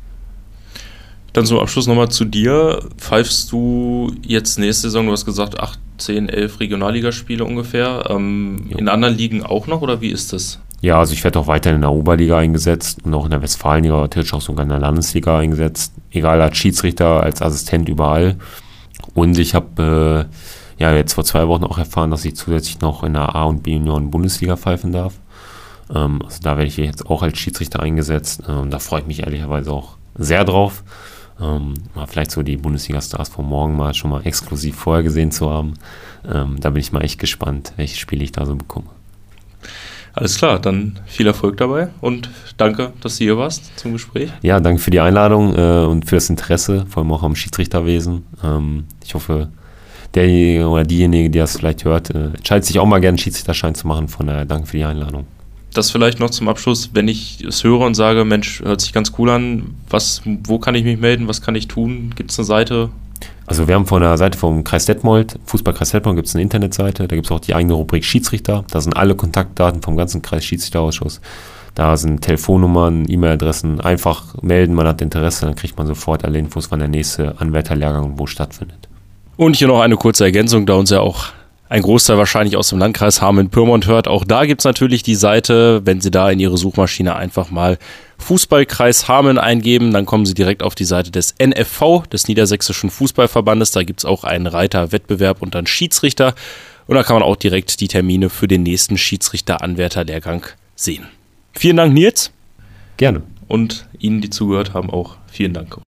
Dann zum Abschluss nochmal zu dir. Pfeifst du jetzt nächste Saison, du hast gesagt, 8, 10, 11 Regionalligaspiele ungefähr. Ähm, in anderen Ligen auch noch oder wie ist das? Ja, also ich werde auch weiterhin in der Oberliga eingesetzt und auch in der Westfalenliga, natürlich auch sogar in der Landesliga eingesetzt. Egal als Schiedsrichter, als Assistent überall. Und ich habe äh, ja jetzt vor zwei Wochen auch erfahren, dass ich zusätzlich noch in der A- und B-Union Bundesliga pfeifen darf. Ähm, also da werde ich jetzt auch als Schiedsrichter eingesetzt. Ähm, da freue ich mich ehrlicherweise auch sehr drauf ähm, mal vielleicht so die Bundesliga-Stars von morgen mal schon mal exklusiv vorher gesehen zu haben. Ähm, da bin ich mal echt gespannt, welche Spiele ich da so bekomme. Alles klar, dann viel Erfolg dabei und danke, dass du hier warst zum Gespräch. Ja, danke für die Einladung äh, und für das Interesse, vor allem auch am Schiedsrichterwesen. Ähm, ich hoffe, derjenige oder diejenige, die das vielleicht hört, äh, entscheidet sich auch mal gerne einen Schiedsrichterschein zu machen. Von daher danke für die Einladung das vielleicht noch zum Abschluss, wenn ich es höre und sage, Mensch, hört sich ganz cool an, was, wo kann ich mich melden, was kann ich tun? Gibt es eine Seite? Also wir haben von der Seite vom Kreis Detmold, Fußballkreis Detmold, gibt es eine Internetseite, da gibt es auch die eigene Rubrik Schiedsrichter, da sind alle Kontaktdaten vom ganzen Kreis Schiedsrichterausschuss. Da sind Telefonnummern, E-Mail-Adressen, einfach melden, man hat Interesse, dann kriegt man sofort alle Infos, wann der nächste Anwärterlehrgang wo stattfindet. Und hier noch eine kurze Ergänzung, da uns ja auch ein Großteil wahrscheinlich aus dem Landkreis Hameln-Pyrmont hört. Auch da gibt es natürlich die Seite, wenn Sie da in Ihre Suchmaschine einfach mal Fußballkreis Hameln eingeben, dann kommen Sie direkt auf die Seite des NFV, des Niedersächsischen Fußballverbandes. Da gibt es auch einen Reiter Wettbewerb und dann Schiedsrichter. Und da kann man auch direkt die Termine für den nächsten Schiedsrichter-Anwärter-Lehrgang sehen. Vielen Dank, Nils. Gerne. Und Ihnen, die zugehört haben, auch vielen Dank.